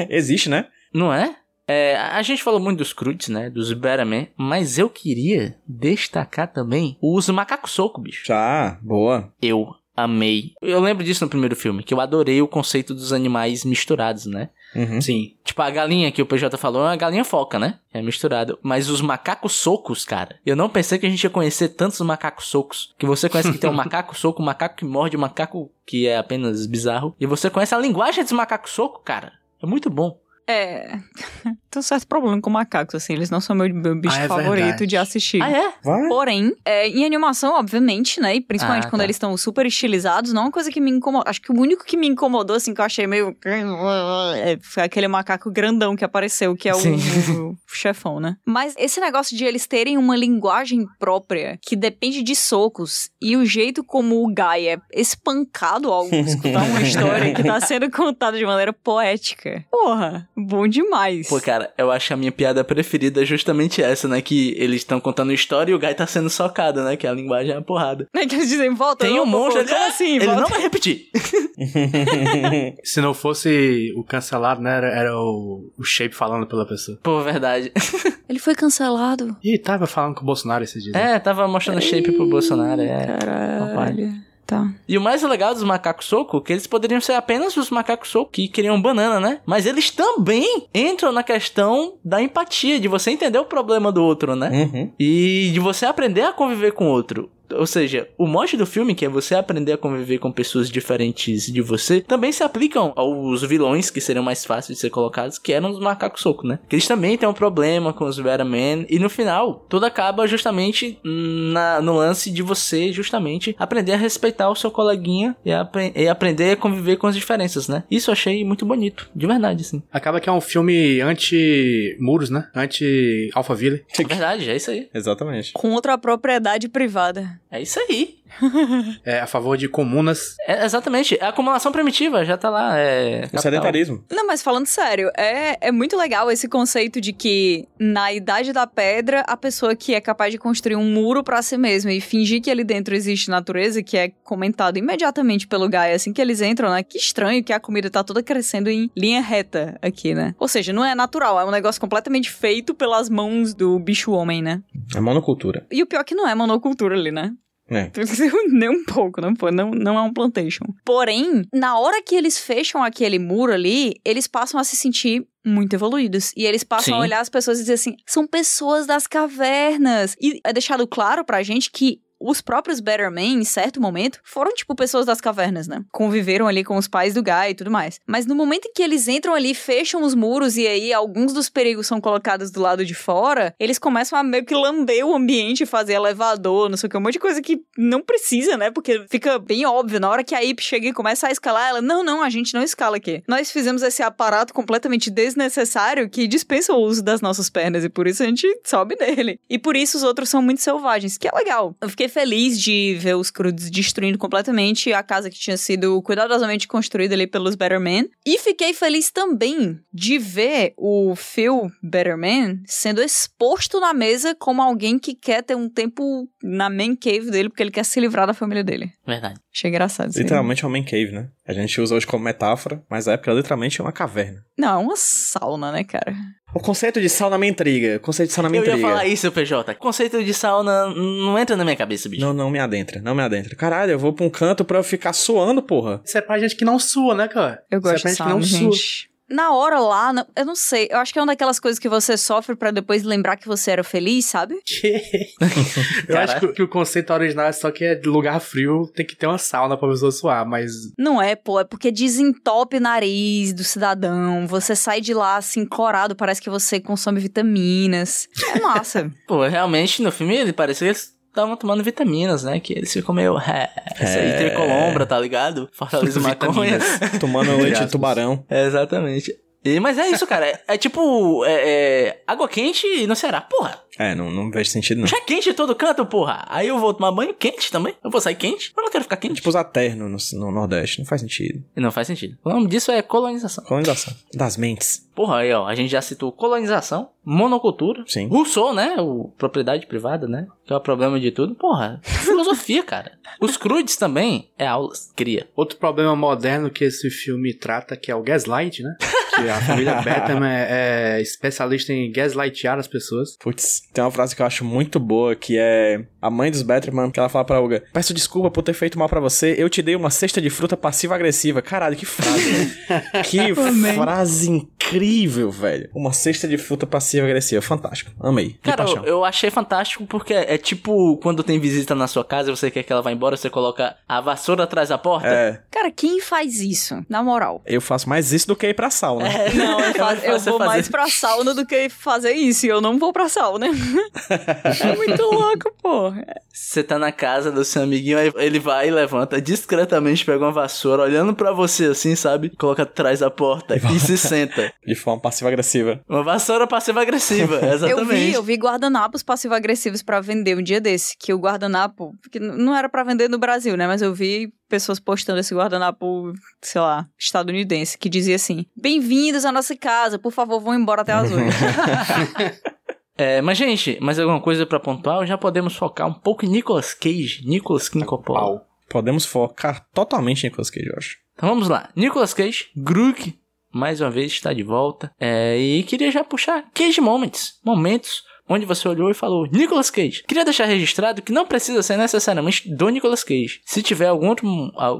Existe, né? Não é? É, a gente falou muito dos Crudes, né? Dos Betterman, mas eu queria destacar também os macacos soco, bicho. Já, boa. Eu amei. Eu lembro disso no primeiro filme, que eu adorei o conceito dos animais misturados, né? Uhum. Sim. Tipo, a galinha que o PJ falou é uma galinha foca, né? É misturado. Mas os macacos socos, cara. Eu não pensei que a gente ia conhecer tantos macacos socos. Que você conhece que tem um macaco soco, um macaco que morde, um macaco que é apenas bizarro. E você conhece a linguagem dos macacos soco, cara. É muito bom. É. Tem um certo problema com macacos, assim. Eles não são meu, meu bicho Ah, é favorito verdade. de assistir. Ah, é? Vai. Porém, é, em animação, obviamente, né? E principalmente Ah, quando tá. eles estão super estilizados, não é uma coisa que me incomodou. Acho que o único que me incomodou, assim, que eu achei meio. é, foi aquele macaco grandão que apareceu, que é o, Sim. o chefão, né? Mas esse negócio de eles terem uma linguagem própria que depende de socos e o jeito como o Guy é espancado ao escutar uma história que tá sendo contada de maneira poética. Porra, bom demais. Pô, cara, eu acho que a minha piada preferida é justamente essa, né? Que eles estão contando história e o Guy tá sendo socado, né? Que a linguagem é uma porrada. Né, que eles dizem, volta, Tem um monstro ali. Como assim? Ele volta? não vai repetir. Se não fosse o cancelado, né? Era, era o, o Shape falando pela pessoa. Pô, verdade. Ele foi cancelado. Ih, tava falando com o Bolsonaro esses dias. né? É, tava mostrando shape pro Bolsonaro, é. Caralho. Tá. E o mais legal dos macacos soco, que eles poderiam ser apenas os macacos soco que queriam banana, né? Mas eles também entram na questão da empatia, de você entender o problema do outro, né? Uhum. E de você aprender a conviver com o outro. Ou seja, o mote do filme, que é você aprender a conviver com pessoas diferentes de você, também se aplicam aos vilões que seriam mais fáceis de ser colocados, que eram os macacos soco, né? Que eles também têm um problema com os Vera Man. E no final, tudo acaba justamente na- no lance de você, justamente, aprender a respeitar o seu coleguinha e, apre- e aprender a conviver com as diferenças, né? Isso eu achei muito bonito, de verdade, assim. Acaba que é um filme anti-muros, né? Anti-Alphaville. É verdade, é isso aí. Exatamente. Com outra propriedade privada. É isso aí. É a favor de comunas. É, exatamente. A acumulação primitiva já tá lá. É, O capital. sedentarismo. Não, mas falando sério, é, é muito legal esse conceito de que na Idade da Pedra, a pessoa que é capaz de construir um muro pra si mesma e fingir que ali dentro existe natureza, que é comentado imediatamente pelo Gaia assim que eles entram, né? Que estranho que a comida tá toda crescendo em linha reta aqui, né? Ou seja, não é natural, é um negócio completamente feito pelas mãos do bicho-homem, né? É monocultura. E o pior é que não é monocultura ali, né? É. Nem um pouco, não, foi, não, não é um plantation. Porém, na hora que eles fecham aquele muro ali, eles passam a se sentir muito evoluídos. E eles passam Sim. a olhar as pessoas e dizer assim: são pessoas das cavernas. E é deixado claro pra gente que. Os próprios Better Men, em certo momento, foram, tipo, pessoas das cavernas, né? Conviveram ali com os pais do Guy e tudo mais. Mas no momento em que eles entram ali, fecham os muros e aí alguns dos perigos são colocados do lado de fora, eles começam a meio que lamber o ambiente, fazer elevador, não sei o que, um monte de coisa que não precisa, né? Porque fica bem óbvio. Na hora que a Ip chega e começa a escalar, ela, não, não, a gente não escala aqui. Nós fizemos esse aparato completamente desnecessário que dispensa o uso das nossas pernas e por isso a gente sobe nele. E por isso os outros são muito selvagens, que é legal. Eu fiquei feliz de ver os Crudes destruindo completamente a casa que tinha sido cuidadosamente construída ali pelos Better Men. E fiquei feliz também de ver o Phil Better Man sendo exposto na mesa como alguém que quer ter um tempo na main cave dele porque ele quer se livrar da família dele. Verdade. Achei engraçado. Literalmente é uma man cave, né? A gente usa hoje como metáfora, mas na época é literalmente uma caverna. Não, é uma sauna, né, cara? O conceito de sauna me intriga. O conceito de sauna me Eu intriga. ia falar isso, PJ. O conceito de sauna não entra na minha cabeça, bicho. Não, não me adentra, não me adentra. Caralho, eu vou pra um canto pra eu ficar suando, porra. Isso é pra gente que não sua, né, cara? Eu Isso é gosto pra de gente que não sauna, sua. Na hora lá, não- eu não sei. Eu acho que é uma daquelas coisas que você sofre pra depois lembrar que você era feliz, sabe? Eu acho que, que o conceito original é só que é de lugar frio, tem que ter uma sauna pra pessoa suar, mas Não é, pô, é porque desentope o nariz do cidadão. Você sai de lá assim, corado, parece que você consome vitaminas. É massa. Pô, realmente no filme ele parecia estavam tomando vitaminas, né? Que eles ficam meio. É, essa aí tem colombra, tá ligado? Fortaleza maconha. Tomando leite de tubarão. É, exatamente. E, mas é isso, cara. É, é tipo. É, é, água quente no Ceará. Porra, É, não, não vejo sentido, não. já é quente em todo canto, porra. Aí eu vou tomar banho quente também. Eu vou sair quente. Eu não quero ficar quente. Tipo usar terno no, no Nordeste. Não faz sentido. Não faz sentido. O nome disso é colonização. Colonização. Das mentes. Porra, aí, ó. A gente já citou colonização, monocultura. Sim. Rousseau, né? O propriedade privada, né? Que é o problema de tudo. Porra, filosofia, cara. Os crudes também é aulas. Cria. outro problema moderno que esse filme trata, que é o gaslight, né? Que a família Betham é, é especialista em gaslightear as pessoas. Putz, tem uma frase que eu acho muito boa, que é a mãe dos Betterman, que ela fala pra Olga, peço desculpa por ter feito mal pra você, eu te dei uma cesta de fruta passiva-agressiva. Caralho, que frase. Que frase incrível, velho. Uma cesta de fruta passiva-agressiva. Fantástico. Amei. Cara, eu, eu achei fantástico porque é tipo quando tem visita na sua casa e você quer que ela vá embora, você coloca a vassoura atrás da porta. É, Cara, quem faz isso? Na moral. eu faço mais isso do que ir pra sauna. Não, eu, É fa- mais eu vou fazer. mais pra sauna do que fazer isso. E eu não vou pra sauna. é muito louco, pô. Você tá na casa do seu amiguinho, aí ele vai e levanta discretamente, pega uma vassoura, olhando pra você assim, sabe? Coloca atrás da porta e se senta. De forma passiva-agressiva. Uma vassoura passiva-agressiva, exatamente. Eu vi, eu vi guardanapos passivo-agressivos pra vender um dia desse. Que o guardanapo, que não era pra vender no Brasil, né? Mas eu vi pessoas postando esse guardanapo, sei lá, estadunidense, que dizia assim: Bem-vindos à nossa casa, por favor, vão embora até as oito. É, mas, gente, mais alguma coisa pra pontuar? Já podemos focar um pouco em Nicolas Cage, Nicolas. Pau. Podemos focar totalmente em Nicolas Cage, eu acho. Então vamos lá. Nicolas Cage, Grug, mais uma vez está de volta. É, e queria já puxar Cage Moments. Momentos onde você olhou e falou Nicolas Cage. Queria deixar registrado que não precisa ser necessariamente do Nicolas Cage. Se tiver algum outro,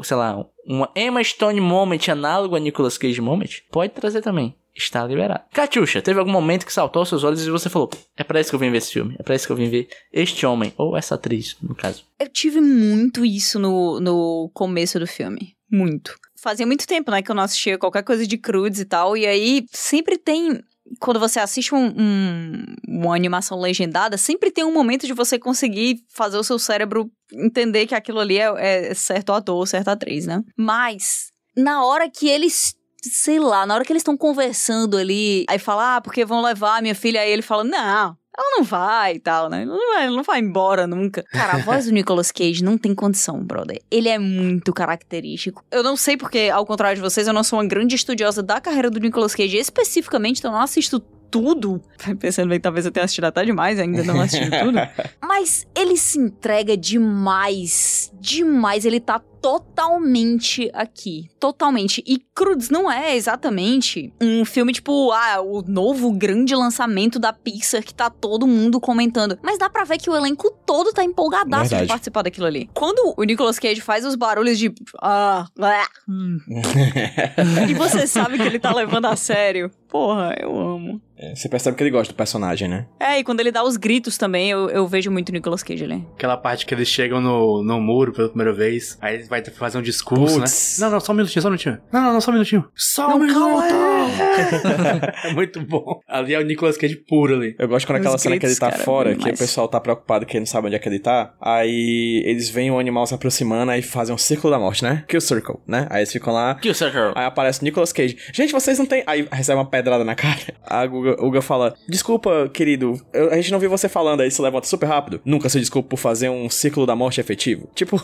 sei lá, uma Emma Stone Moment análogo a Nicolas Cage Moment, pode trazer também. Está liberado. Catiuxa, teve algum momento que saltou aos seus olhos e você falou: É pra isso que eu vim ver esse filme. É pra isso que eu vim ver este homem. Ou essa atriz, no caso. Eu tive muito isso no, no começo do filme. Muito. Fazia muito tempo, né, que eu não assistia qualquer coisa de crudes e tal. E aí sempre tem. Quando você assiste um, um- uma animação legendada, sempre tem um momento de você conseguir fazer o seu cérebro entender que aquilo ali é, é certo ator ou certa atriz, né? Mas, na hora que eles. Sei lá, na hora que eles estão conversando ali, aí fala, ah, porque vão levar a minha filha, aí ele fala, não, ela não vai e tal, né? Ela não vai, ela não vai embora nunca. Cara, a voz do Nicolas Cage não tem condição, brother. Ele é muito característico. Eu não sei porque, ao contrário de vocês, eu não sou uma grande estudiosa da carreira do Nicolas Cage especificamente, então eu não assisto tudo. Pensando bem, talvez eu tenha assistido até demais, ainda não assisti tudo. Mas ele se entrega demais. Demais. Ele tá totalmente aqui. Totalmente. E Crudes não é exatamente um filme tipo, ah, o novo grande lançamento da Pixar que tá todo mundo comentando. Mas dá pra ver que o elenco todo tá empolgadaço Verdade. de participar daquilo ali. Quando o Nicolas Cage faz os barulhos de. Ah, ah, hum, e você sabe que ele tá levando a sério. Porra, eu amo. É, Você percebe que ele gosta do personagem, né? É, e quando ele dá os gritos também, eu, eu vejo muito o Nicolas Cage ali. Aquela parte que eles chegam no, no muro pela primeira vez, aí ele vai fazer um discurso, Putz. né? Não, não, só um minutinho, só um minutinho. Não, não, não, só um minutinho. Só um Não, calma minuto! é muito bom. Ali é o Nicolas Cage puro ali. Eu gosto quando aquela cena que ele tá cara, fora, bom que o pessoal tá preocupado que ele não sabe onde é que ele tá. Aí eles veem o animal se aproximando e fazem um círculo da morte, né? Kill Circle, né? Aí eles ficam lá. Kill Circle. Aí aparece o Nicolas Cage. Gente, vocês não têm. Aí recebe uma pedrada na cara. A Guga, Guga fala: Desculpa, querido, eu- a gente não viu você falando. Aí se levanta super rápido. Nunca se desculpa por fazer um círculo da morte efetivo. Tipo.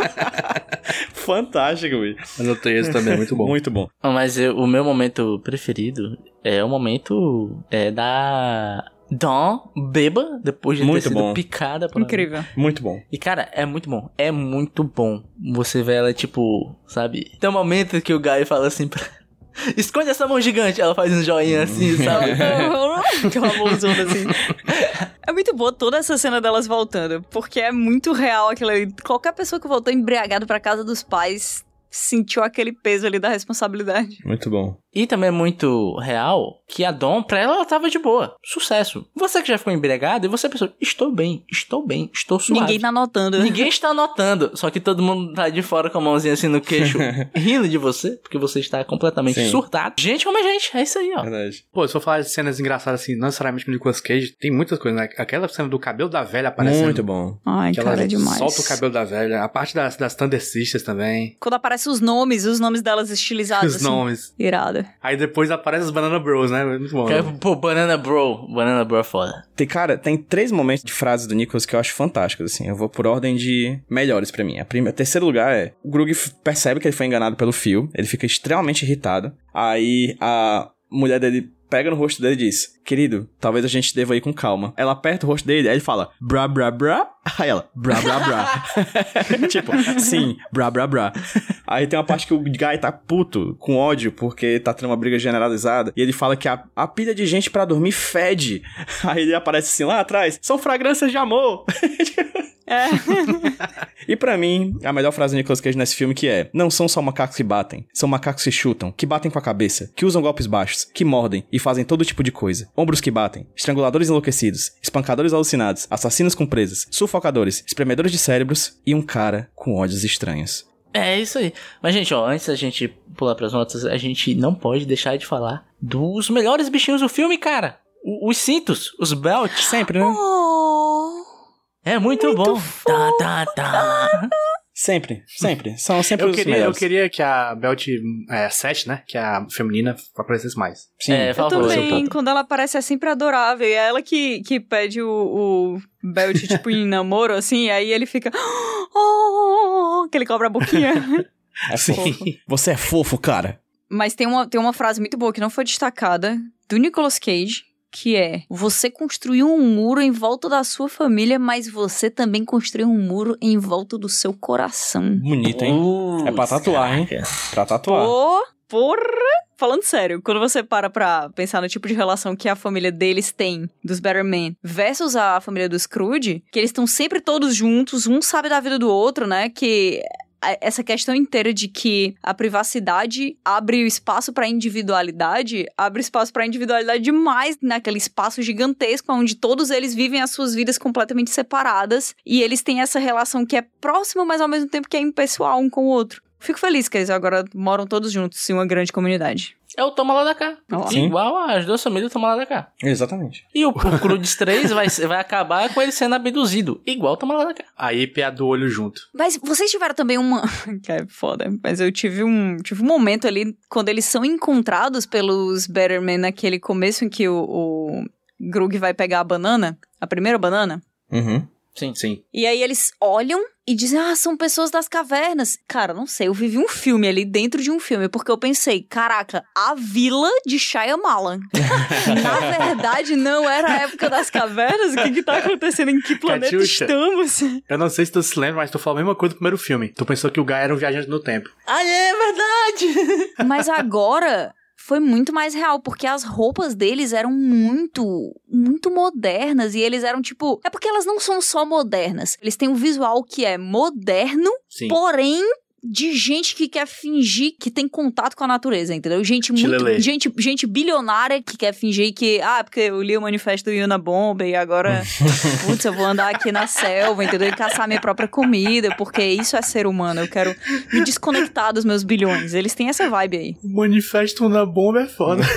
Fantástico, bicho. Anotei esse também, muito bom. Muito bom. Mas eu- o meu momento preferido é o momento é, da Dawn beba depois de Muito ter sido bom. picada por Incrível. Muito bom. E cara, é muito bom. É muito bom. Você vê ela, tipo, sabe? Tem um momento que o Guy fala assim pra. Esconde essa mão gigante. Ela faz um joinha assim, sabe? Tem uma mãozona assim. É muito boa toda essa cena delas voltando, porque é muito real aquilo ali. Qualquer pessoa que voltou embriagado pra casa dos pais sentiu aquele peso ali da responsabilidade. Muito bom. E também é muito real que a Dom, pra ela, ela tava de boa. Sucesso. Você que já ficou embriagado e você pensou, estou bem, estou bem, estou suave. Ninguém tá notando. Ninguém está notando, só que todo mundo tá de fora com a mãozinha assim no queixo, rindo de você, porque você está completamente Sim. surtado. Gente como a gente, é isso aí, ó. Verdade. Pô, se for falar de cenas engraçadas assim, não necessariamente com o Nicolas Cage, tem muitas coisas, né? Aquela cena do cabelo da velha aparecendo. Muito bom. Ai, Que ela cara, é demais. solta o cabelo da velha. A parte das, das Thunder Sisters também. Quando aparecem os nomes, os nomes delas estilizados. Os assim. nomes. Irada. Aí depois aparece os Banana Bros, né? Muito bom. Cara, Pô, Banana Bro, Banana Bro é foda. Tem, cara, tem três momentos de frases do Nicholas que eu acho fantásticos, assim. Eu vou por ordem de melhores pra mim. A primeira, terceiro lugar é... O Grug percebe que ele foi enganado pelo fio. Ele fica extremamente irritado. Aí a mulher dele pega no rosto dele e diz... Querido, talvez a gente deva ir com calma. Ela aperta o rosto dele, aí ele fala... Bra, bra, bra. Aí ela... Bra, bra, bra. tipo, sim, bra, bra, bra. Aí tem uma parte que o Guy tá puto, com ódio, porque tá tendo uma briga generalizada. E ele fala que a, a pilha de gente pra dormir fede. Aí ele aparece assim lá atrás. São fragrâncias de amor. É. E pra mim, a melhor frase do Nicolas Cage nesse filme que é: Não são só macacos que batem, são macacos que chutam, que batem com a cabeça, que usam golpes baixos, que mordem e fazem todo tipo de coisa. Ombros que batem, estranguladores enlouquecidos, espancadores alucinados, assassinos com presas, sufocadores, espremedores de cérebros e um cara com ódios estranhos. É isso aí. Mas, gente, ó, antes da gente pular pras notas, a gente não pode deixar de falar dos melhores bichinhos do filme, cara. O- os cintos, os belts. Sempre, né? Oh. É muito, bom. Tá, tá, tá. Sempre, sempre. São sempre Eu os queria, eu melhores. queria que a Belt é, 7, né? Que a feminina aparecesse mais. Sim. É, Eu fala pra você, também, quando ela aparece é sempre adorável. E é ela que, que pede o, o Belt, tipo, em namoro, assim, e aí ele fica. Oh, que ele cobra a boquinha. É fofo. Você é fofo, cara. Mas tem uma, tem uma frase muito boa que não foi destacada do Nicolas Cage, que é: Você construiu um muro em volta da sua família, mas você também construiu um muro em volta do seu coração. Bonito, hein? Putz, É pra tatuar, hein? caraca. Pra tatuar. Pô, porra! Falando sério, quando você para pra pensar no tipo de relação que a família deles tem, dos Better Men, versus a família dos Scrooge, que eles estão sempre todos juntos, um sabe da vida do outro, né? Que essa questão inteira de que a privacidade abre o espaço pra individualidade, abre espaço pra individualidade demais naquele espaço gigantesco onde todos eles vivem as suas vidas completamente separadas e eles têm essa relação que é próxima, mas ao mesmo tempo que é impessoal um com o outro. Fico feliz que eles agora moram todos juntos em uma grande comunidade. É o Toma lá da cá. Sim. Igual as duas famílias Toma lá da cá. Exatamente. E o, o Crudes 3 vai, vai acabar com ele sendo abduzido. Igual Toma lá da cá. A Ip e a do olho junto. Mas vocês tiveram também uma. que é foda. Mas eu tive um, tive um momento ali quando eles são encontrados pelos Better Men naquele começo em que o. o Grug vai pegar a banana, a primeira banana. Uhum. Sim. Sim. E aí eles olham e dizem, ah, são pessoas das cavernas. Cara, não sei, eu vivi um filme ali dentro de um filme, porque eu pensei, caraca, a vila de Shyamalan. Na verdade, não era a época das cavernas, o que que tá acontecendo? Em que planeta Catiuxa. estamos? Eu não sei se tu se lembra, mas tu falou a mesma coisa no primeiro filme. Tu pensou que o Guy era um viajante no tempo. Ah, é verdade! Mas agora foi muito mais real, porque as roupas deles eram muito, muito modernas. E eles eram tipo. É porque elas não são só modernas. Eles têm um visual que é moderno, Sim. porém. De gente que quer fingir que tem contato com a natureza, entendeu? Gente muito. Gente, gente bilionária que quer fingir que. Ah, porque eu li o manifesto do Yuna Bomba e agora. putz, eu vou andar aqui na selva, entendeu? E caçar minha própria comida, porque isso é ser humano. Eu quero me desconectar dos meus bilhões. Eles têm essa vibe aí. O manifesto na bomba é foda.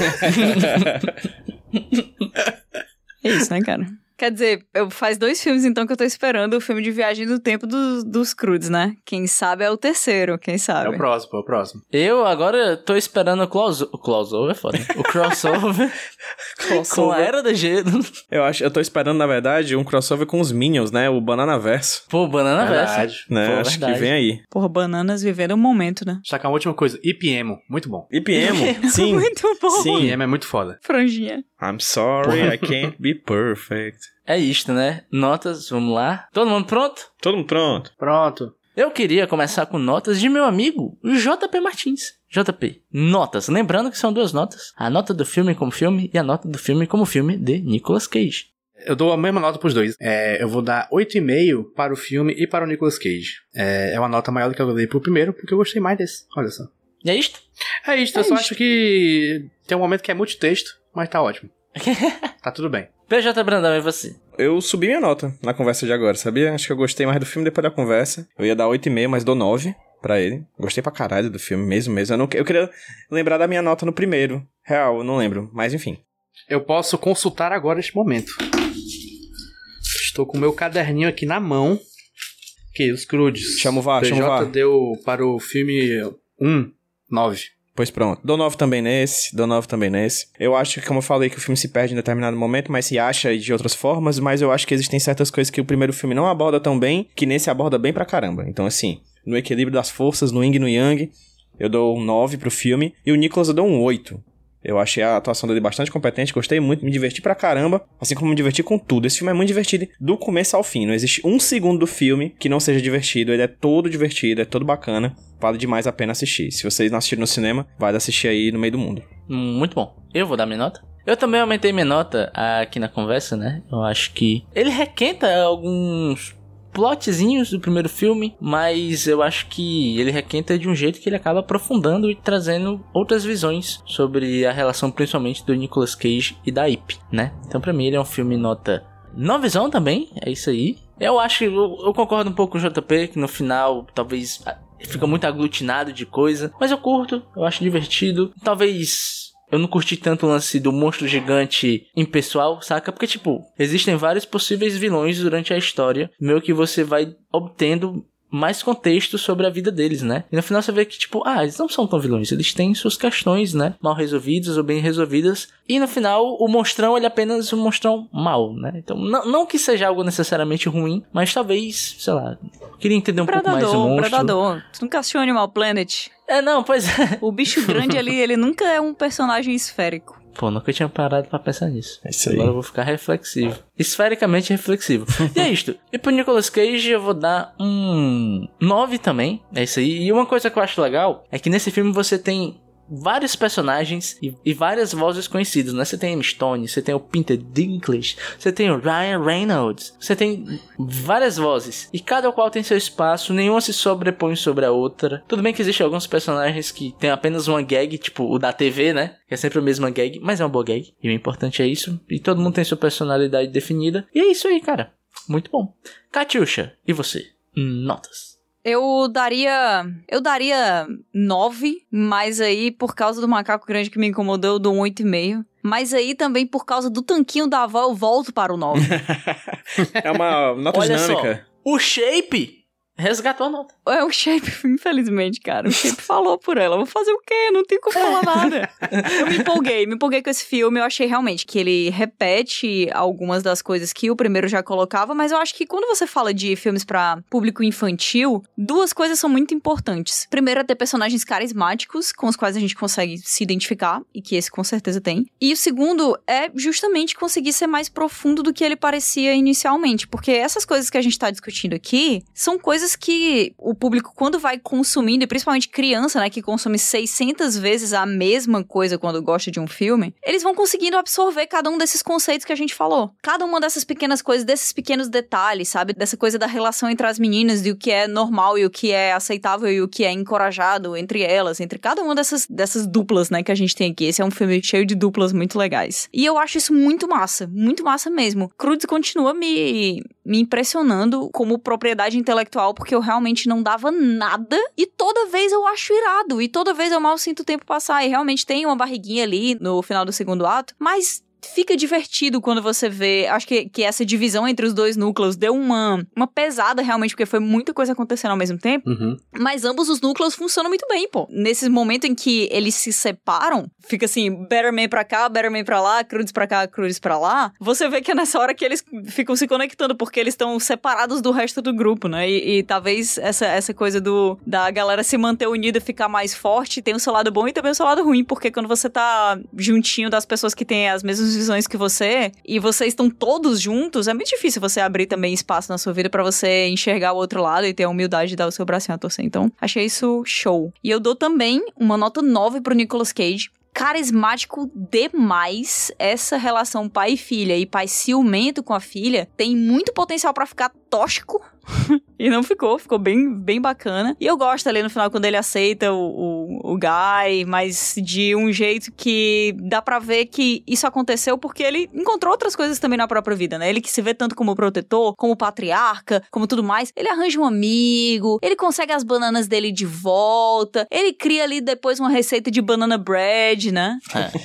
É isso, né, cara? Quer dizer, eu faz dois filmes então que eu tô esperando o filme de viagem do tempo dos, dos Crudes, né? Quem sabe é o terceiro, quem É sabe? o próximo, é o próximo. Eu agora tô esperando o crossover. O crossover é foda. O crossover com a Era do Gelo. Eu acho, eu tô esperando, na verdade, um crossover com os Minions, né? O Banana Verso. Pô, Banana. Verdade. Né? Pô, acho verdade. que vem aí. Porra, bananas vivendo um momento, né? Destacar uma última coisa. IPM, muito bom. IPM, sim. Muito bom. Sim. IPM é muito foda. Franjinha. I'm sorry, I can't be perfect. É isto, né? Notas, vamos lá. Todo mundo pronto? Todo mundo pronto? Pronto. Eu queria começar com notas de meu amigo JP Martins. JP, notas. Lembrando que são duas notas. A nota do filme como filme e a nota do filme como filme de Nicolas Cage. Eu dou a mesma nota pros dois. É, eu vou dar 8,5 para o filme e para o Nicolas Cage. É, é uma nota maior do que eu dei pro primeiro, porque eu gostei mais desse. Olha só. E é isto? É isso, eu só acho que tem um momento que é muito texto, mas tá ótimo. Tá tudo bem. PJ Brandão, e você? Eu subi minha nota na conversa de agora, sabia? Acho que eu gostei mais do filme depois da conversa. Eu ia dar 8,5, mas dou 9 pra ele. Gostei pra caralho do filme, mesmo, mesmo. Eu, não, eu queria lembrar da minha nota no primeiro. Real, eu não lembro. Mas enfim. Eu posso consultar agora neste momento. Estou com o meu caderninho aqui na mão. Que os crudes. Chama o VAR, PJ chama o VAR. deu para o filme 1, 9. Pois pronto. Dou 9 também nesse, dou 9 também nesse. Eu acho que, como eu falei, que o filme se perde em determinado momento, mas se acha de outras formas, mas eu acho que existem certas coisas que o primeiro filme não aborda tão bem, que nesse aborda bem pra caramba. Então, assim, no equilíbrio das forças, no yin e no yang, eu dou um 9 pro filme, e o Nicholas eu dou um 8. Eu achei a atuação dele bastante competente, gostei muito, me diverti pra caramba, assim como me diverti com tudo. Esse filme é muito divertido do começo ao fim. Não existe um segundo do filme que não seja divertido. Ele é todo divertido, é todo bacana. Vale demais a pena assistir. Se vocês não assistiram no cinema, vale assistir aí no meio do mundo. Hum, Muito bom. Eu vou dar minha nota. Eu também aumentei minha nota aqui na conversa, né? Eu acho que ele requenta alguns plotzinhos do primeiro filme, mas eu acho que ele requenta de um jeito que ele acaba aprofundando e trazendo outras visões sobre a relação principalmente do Nicolas Cage e da Ip, né? Então pra mim ele é um filme nota novizão também, é isso aí. Eu acho que eu, eu concordo um pouco com o JP que no final talvez fica muito aglutinado de coisa, mas eu curto, eu acho divertido. Talvez eu não curti tanto o lance do monstro gigante impessoal, saca? Porque, tipo, existem vários possíveis vilões durante a história, meio que você vai obtendo mais contexto sobre a vida deles, né? E no final você vê que, tipo, ah, eles não são tão vilões, eles têm suas questões, né? Mal resolvidas ou bem resolvidas. E no final, o monstrão, ele é apenas um monstrão mal, né? Então, não, não que seja algo necessariamente ruim, mas talvez, sei lá, queria entender um pouco mais o Predador, monstro. predador. Tu nunca assistiu Animal Planet? É, não, pois é. O bicho grande ali, ele nunca é um personagem esférico. Pô, nunca tinha parado pra pensar nisso. É isso aí. Agora eu vou ficar reflexivo. Esfericamente reflexivo. e é isto. E pro Nicolas Cage eu vou dar um 9 também. É isso aí. E uma coisa que eu acho legal é que nesse filme você tem vários personagens e, e várias vozes conhecidas, né? Você tem Emma Stone, você tem o Peter Dinklage, você tem o Ryan Reynolds, você tem várias vozes e cada qual tem seu espaço, nenhuma se sobrepõe sobre a outra. Tudo bem que existem alguns personagens que tem apenas uma gag, tipo o da TV, né? Que é sempre a mesma gag, mas é uma boa gag. E o importante é isso. E todo mundo tem sua personalidade definida. E é isso aí, cara. Muito bom. Katiusha, e você? Notas. Eu daria. Eu daria 9, mas aí, por causa do macaco grande que me incomodou, eu dou um 8,5. Mas aí também, por causa do tanquinho da avó, eu volto para o 9. É uma nota Olha dinâmica. só, o shape Resgatou a nota. É o Shape, infelizmente, cara. O Shape falou por ela. Vou fazer o quê? Não tem como falar nada. Eu me empolguei, me empolguei com esse filme. Eu achei realmente que ele repete algumas das coisas que o primeiro já colocava, mas eu acho que quando você fala de filmes pra público infantil, duas coisas são muito importantes. Primeiro é ter personagens carismáticos com os quais a gente consegue se identificar, e que esse com certeza tem. E o segundo é justamente conseguir ser mais profundo do que ele parecia inicialmente, porque essas coisas que a gente tá discutindo aqui são coisas que o público, quando vai consumindo, e principalmente criança, né, que consome 600 vezes a mesma coisa quando gosta de um filme, eles vão conseguindo absorver cada um desses conceitos que a gente falou. Cada uma dessas pequenas coisas, desses pequenos detalhes, sabe? Dessa coisa da relação entre as meninas, de o que é normal e o que é aceitável e o que é encorajado entre elas, entre cada uma dessas, dessas duplas, né, que a gente tem aqui. Esse é um filme cheio de duplas muito legais. E eu acho isso muito massa, muito massa mesmo. Cruz continua me, me impressionando como propriedade intelectual, porque eu realmente não dava nada. E toda vez eu acho irado. E toda vez eu mal sinto o tempo passar. E realmente tem uma barriguinha ali no final do segundo ato. Mas fica divertido quando você vê. Acho que, que essa divisão entre os dois núcleos deu uma, uma pesada realmente, porque foi muita coisa acontecendo ao mesmo tempo. Uhum. Mas ambos os núcleos funcionam muito bem, pô. Nesse momento em que eles se separam, fica assim, Betterman pra cá, Betterman pra lá, Cruz pra cá, Cruz pra lá. Você vê que é nessa hora que eles ficam se conectando, porque eles estão separados do resto do grupo, né? E, e talvez essa, essa coisa do da galera se manter unida, ficar mais forte, tem o seu lado bom e também o seu lado ruim, porque quando você tá juntinho das pessoas que têm as mesmas visões que você e vocês estão todos juntos, é muito difícil você abrir também espaço na sua vida pra você enxergar o outro lado e ter a humildade de dar o seu bracinho a torcer. Então, achei isso show. E eu dou também uma nota 9 pro Nicolas Cage. Carismático demais essa relação pai e filha e pai ciumento com a filha tem muito potencial pra ficar tóxico e não ficou, ficou bem, bem bacana. E eu gosto ali no final quando ele aceita o, o, o Guy, mas de um jeito que dá pra ver que isso aconteceu porque ele encontrou outras coisas também na própria vida, né? Ele que se vê tanto como protetor, como patriarca, como tudo mais. Ele arranja um amigo, ele consegue as bananas dele de volta, ele cria ali depois uma receita de banana bread, né?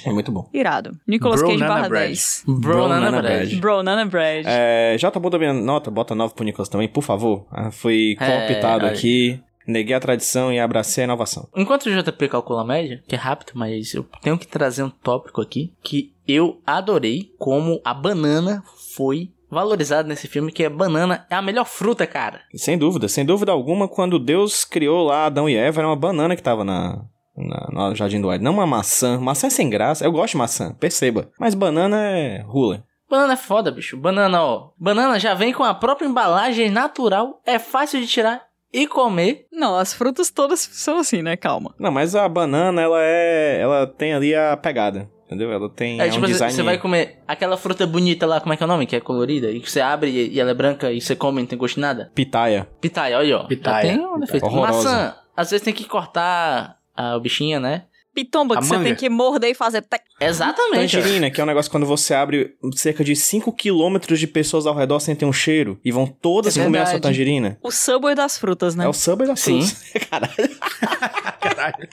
É muito bom. Irado. Nicolas Bro Cage Nana barra Bread. 10. Bro, Nana Nana Bread. Bread. Bro, Nana Bread. É, Jota, bota minha nota, bota 9 pro Nicolas também, por favor. Ah, Fui É, cooptado olha. aqui, neguei a tradição e abracei a inovação. Enquanto o JP calcula a média, que é rápido, mas eu tenho que trazer um tópico aqui que eu adorei como a banana foi valorizada nesse filme, que a banana é a melhor fruta, cara. Sem dúvida, sem dúvida alguma, quando Deus criou lá Adão e Eva, era uma banana que tava na, na- no Jardim do Éden, não uma maçã. Maçã é sem graça, eu gosto de maçã, perceba. Mas banana é rula. Banana é foda, bicho. Banana, ó. Banana já vem com a própria embalagem natural, é fácil de tirar e comer. Não, as frutas todas são assim, né? Calma. Não, mas a banana, ela é. Ela tem ali a pegada. Entendeu? Ela tem. É, É, tipo, um você- design. você vai comer aquela fruta bonita lá, como é que é o nome? Que é colorida, e que você abre e, ela é branca e você come e não tem gosto de nada. Pitaia. Pitaia, olha, ó. Pitaia. Já tem um defeito. Maçã, às vezes tem que cortar a o bichinha, né? Pitomba, A que você manga. tem que morder e fazer. Exatamente. Tangerina, que é um negócio quando você abre cerca de 5 quilômetros de pessoas ao redor sem ter um cheiro e vão todas É comer a sua tangerina. O Subway das frutas, né? É o Subway da Sim. fruta. Caralho. Caralho.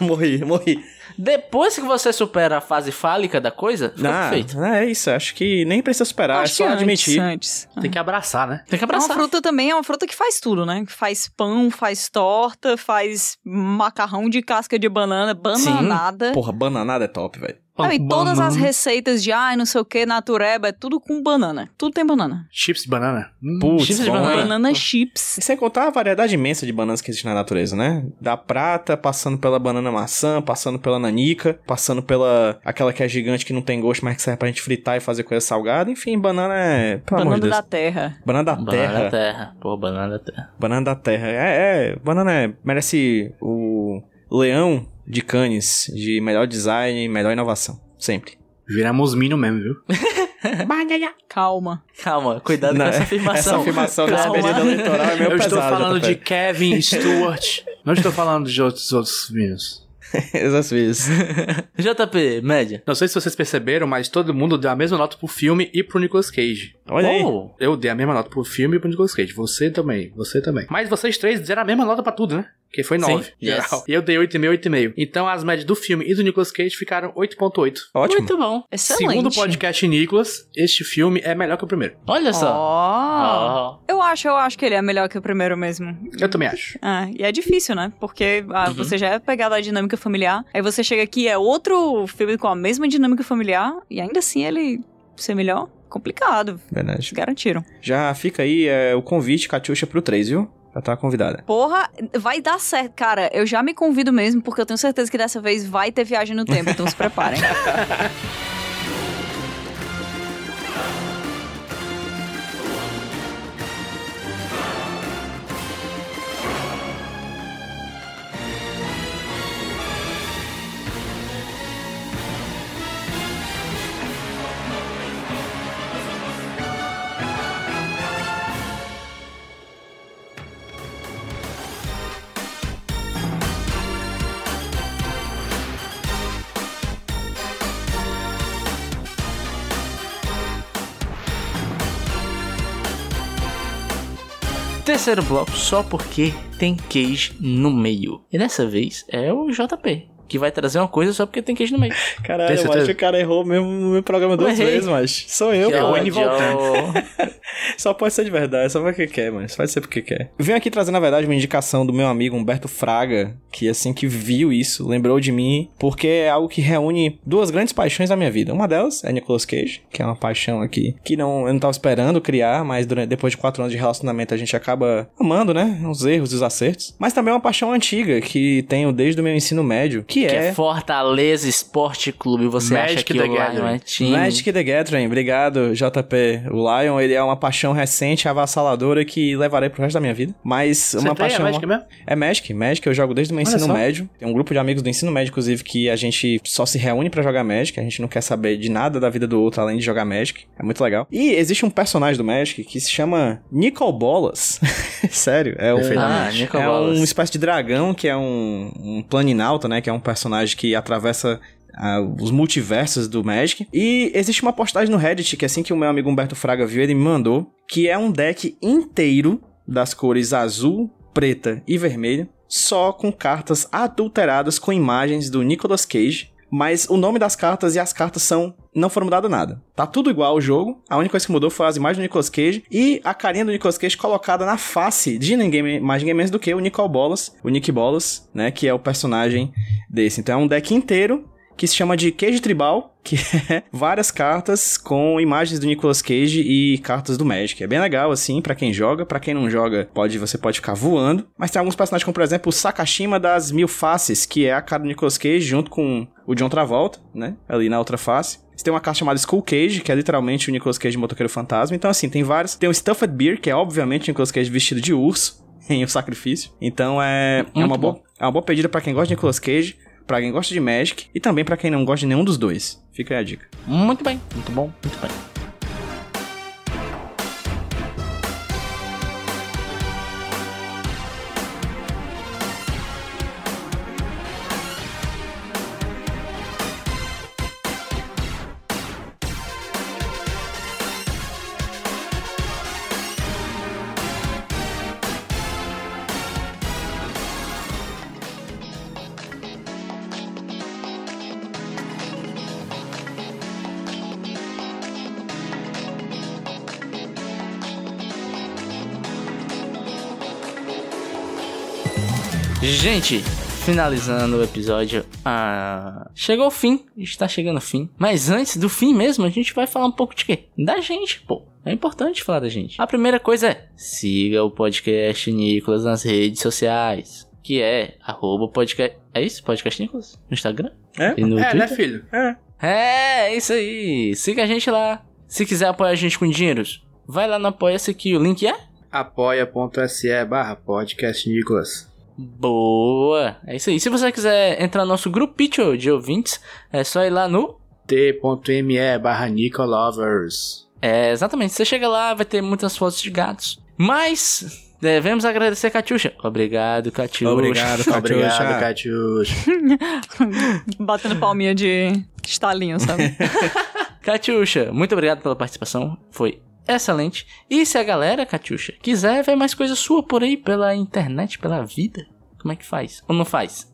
morri, morri. Depois que você supera a fase fálica da coisa, fica Ah, perfeito. é isso. Acho que nem precisa esperar, Acho é só antes, admitir. antes. Tem que abraçar, né? Tem que É uma abraçar. fruta também, é uma fruta que faz tudo, né? Faz pão, faz torta, faz macarrão de casca de banana, bananada. Porra, bananada é top, velho. Não, e todas as Banana. receitas de, ai, não sei o que, natureba, é tudo com banana. Tudo tem banana. Chips de banana. Hum, Putz, chips de banana. hein? Banana chips. E sem contar a variedade imensa de bananas que existe na natureza, né? Da prata, passando pela banana maçã, passando pela nanica, passando pela aquela que é gigante que não tem gosto, mas que serve pra gente fritar e fazer coisa salgada. Enfim, banana é. Pelo amor banana de Deus. da terra. Banana da Banana terra. da terra. Pô, banana da terra. Banana da terra. É, é. Banana é, merece o leão de Cannes de melhor design e melhor inovação. Sempre. Viramos Minion mesmo, viu? Calma. Calma, cuidado Não, com essa Essa afirmação. afirmação desse Calma. período eleitoral é meio eu estou pesada, falando de. Kevin Stewart. Não estou falando de outros, outros meninos. Essas vezes. JP, média. Não sei se vocês perceberam, mas todo mundo deu a mesma nota pro filme e pro Nicolas Cage. Olha aí. Oh, Eu dei a mesma nota pro filme e pro Nicolas Cage. Você também, você também. Mas vocês três deram a mesma nota pra tudo, né? Que foi Sim, 9, yes. geral. E eu dei 8,5, 8,5. Então as médias do filme e do Nicolas Cage ficaram 8,8. Ótimo. Muito bom. Excelente. Segundo o podcast Nicolas, este filme é melhor que o primeiro. Olha só. Ó. Ó. Eu acho, eu acho que ele é melhor que o primeiro mesmo. Eu também acho. Ah, e é difícil, né? Porque ah, você já é pegado a dinâmica familiar, aí você chega aqui, é outro filme com a mesma dinâmica familiar, e ainda assim ele ser melhor, complicado. Verdade. Garantiram. Já fica aí é, o convite, Catiuxa, pro 3, viu? Já tá convidada. Porra, vai dar certo. Cara, eu já me convido mesmo, porque eu tenho certeza que dessa vez vai ter viagem no tempo, então se preparem. Terceiro bloco, só porque tem Cage no meio. E dessa vez é o JP. Que vai trazer uma coisa só porque tem queijo no meio. Caralho, eu acho que o cara errou mesmo no meu programa duas vezes, mas sou eu, Que é o N voltando. Só pode ser de verdade, só porque quer, mas pode ser porque quer. Eu venho aqui trazer, na verdade, uma indicação do meu amigo Humberto Fraga, que assim que viu isso, lembrou de mim, porque é algo que reúne duas grandes paixões da minha vida. Uma delas é Nicolas Cage, que é uma paixão aqui, que não, eu não tava esperando criar, mas durante, depois de quatro anos de relacionamento a gente acaba amando, né? Os erros e os acertos. Mas também é uma paixão antiga, que tenho desde o meu ensino médio, que, Que é... é Fortaleza Esporte Clube. Você acha Magic que the o Lion Gathering. é time? Magic the Gathering, obrigado, JP. O Lion, ele é uma paixão recente, avassaladora, que levarei pro resto da minha vida. Mas uma Você tem a paixão... Magic mesmo? É Magic, Magic eu jogo desde o meu Olha ensino só. médio. Tem um grupo de amigos do ensino médio, inclusive, que a gente só se reúne pra jogar Magic. A gente não quer saber de nada da vida do outro além de jogar Magic. É muito legal. E existe um personagem do Magic que se chama Nicol Bolas. Sério, é um, Ah, é uma espécie de dragão que é um, um planinauta, né? Que é um personagem que atravessa os multiversos do Magic. E existe uma postagem no Reddit que assim que o meu amigo Humberto Fraga viu, ele me mandou, que é um deck inteiro das cores azul, preta e vermelha, só com cartas adulteradas com imagens do Nicolas Cage. Mas o nome das cartas e as cartas são. Não foram mudado nada. Tá tudo igual ao jogo. A única coisa que mudou foram as imagens do Nicolas Cage e a carinha do Nicolas Cage colocada na face de ninguém mais ninguém menos do que o Nicol Bolas, o Nick Bolas, né? Que é o personagem desse. Então é um deck inteiro que se chama de Cage Tribal, que é várias cartas com imagens do Nicolas Cage e cartas do Magic. É bem legal assim pra quem joga, pra quem não joga, pode você pode ficar voando. Mas tem alguns personagens como por exemplo o Sakashima das Mil Faces, que é a cara do Nicolas Cage junto com o John Travolta, né? Ali na outra face. Você tem uma carta chamada Skull Cage, que é literalmente o Nicolas Cage motoqueiro fantasma. Então assim, tem vários. Tem o Stuffed Beer, que é obviamente o Nicolas Cage vestido de urso em O Sacrifício. Então é, é uma bom. boa é uma boa pedida pra quem gosta de Nicolas Cage, pra quem gosta de Magic e também pra quem não gosta de nenhum dos dois. Fica aí a dica. Muito bem, muito bom, muito bem. Gente, finalizando o episódio, ah, chegou o fim, está chegando ao fim. Mas antes do fim mesmo, a gente vai falar um pouco de quê? Da gente, pô. É importante falar da gente. A primeira coisa é, siga o podcast Nicolas nas redes sociais. Que é, arroba podcast... É isso? Podcast Nicolas? No Instagram? É? E no É, né, Twitter? filho? É, é isso aí. Siga a gente lá. Se quiser apoiar a gente com dinheiros, vai lá no Apoia-se que o link é... apoia.se barra podcast Nicolas. Boa! É isso aí. Se você quiser entrar no nosso grupinho de ouvintes, é só ir lá no. t.me barra Nicolovers. É, exatamente. Você chega lá, vai ter muitas fotos de gatos. Mas devemos agradecer, Catiuxa. Obrigado, Catiuxa. Obrigado, Obrigado, Catiuxa. Catiuxa. Batendo palminha de estalinho, sabe? Catiuxa, muito obrigado pela participação. Foi excelente. E se a galera, Catiuxa, quiser ver mais coisa sua por aí pela internet, pela vida, Como é que faz? Ou não faz?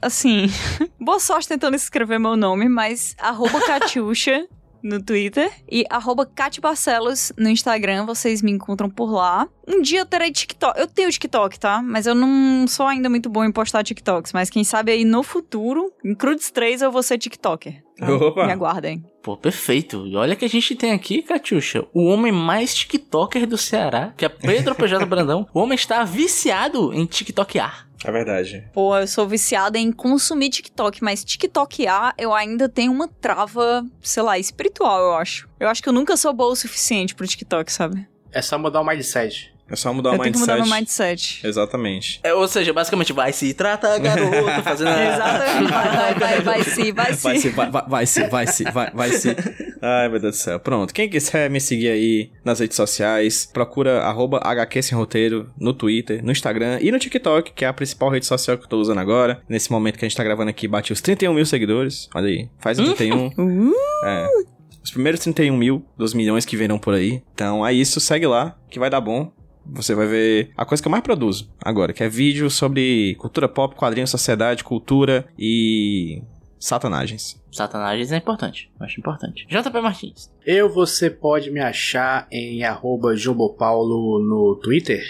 Assim, boa sorte tentando escrever meu nome, mas arroba Catiuxa no Twitter e arroba Cati Barcelos no Instagram, vocês me encontram por lá. Um dia eu terei TikTok. Eu tenho TikTok, tá? Mas eu não sou ainda muito bom em postar TikToks. Mas quem sabe aí no futuro, em Crudes 3, eu vou ser TikToker. tá? Opa. Me aguardem. Pô, perfeito. E olha que a gente tem aqui, Catiuxa, o homem mais TikToker do Ceará, que é Pedro PJ Brandão. O homem está viciado em TikTokear. É verdade. Pô, eu sou viciada em consumir TikTok, mas TikTokear eu ainda tenho uma trava, sei lá, espiritual, eu acho. Eu acho que eu nunca sou boa o suficiente pro TikTok, sabe? É só mudar o mindset. É só mudar eu o tenho que mindset. mudar meu mindset. Exatamente. É, ou seja, basicamente, vai se tratar, garoto, fazendo... Exatamente. Vai, vai, vai, vai sim, vai sim. Vai se, vai, vai, vai se, vai se, vai, vai se. Ai, meu Deus do céu. Pronto. Quem quiser me seguir aí nas redes sociais, procura arroba HQ Sem Roteiro no Twitter, no Instagram e no TikTok, que é a principal rede social que eu tô usando agora. Nesse momento que a gente tá gravando aqui, bate os 31 mil seguidores. Olha aí. Faz o 31. Uh, É. Os primeiros 31 mil dos milhões que virão por aí. Então é isso, segue lá, que vai dar bom. Você vai ver a coisa que eu mais produzo agora, que é vídeo sobre cultura pop, quadrinhos, sociedade, cultura e satanagens. Satanagens é importante, eu acho importante. JP Martins. Eu, você pode me achar em arroba Jobopaulo no Twitter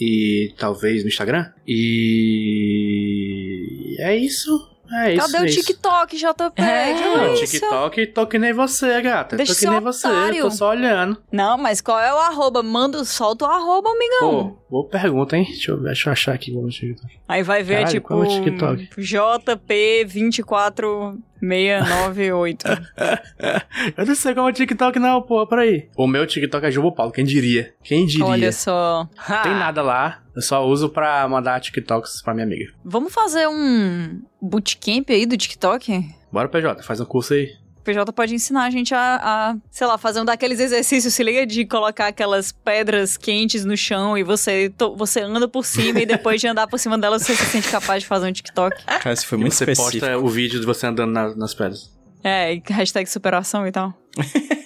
e talvez no Instagram. E é isso. É isso. Cadê é o isso. TikTok, JP? É, que Não, isso? TikTok, tô que nem você, gata. Deixa tô que nem você, otário. eu tô só olhando. Não, mas qual é o arroba? Manda, solta o arroba, amigão. Pô, boa pergunta, hein? Deixa eu, deixa eu achar aqui como TikTok. Aí vai ver, Caralho, tipo, é o TikTok? JP24698. Eu não sei como é o TikTok, não, pô, peraí. O meu TikTok é Jobo Paulo, quem diria? Quem diria? Olha só. Não tem nada lá, eu só uso pra mandar TikToks pra minha amiga. Vamos fazer um bootcamp aí do TikTok? Bora, PJ, faz um curso aí. PJ pode ensinar a gente a, a, sei lá, fazer um daqueles exercícios, se liga de colocar aquelas pedras quentes no chão e você, to- você anda por cima e depois de andar por cima delas você se sente capaz de fazer um TikTok. Cara, isso foi E muito você específico. posta o vídeo de você andando na- nas pedras. É, e hashtag superação e tal.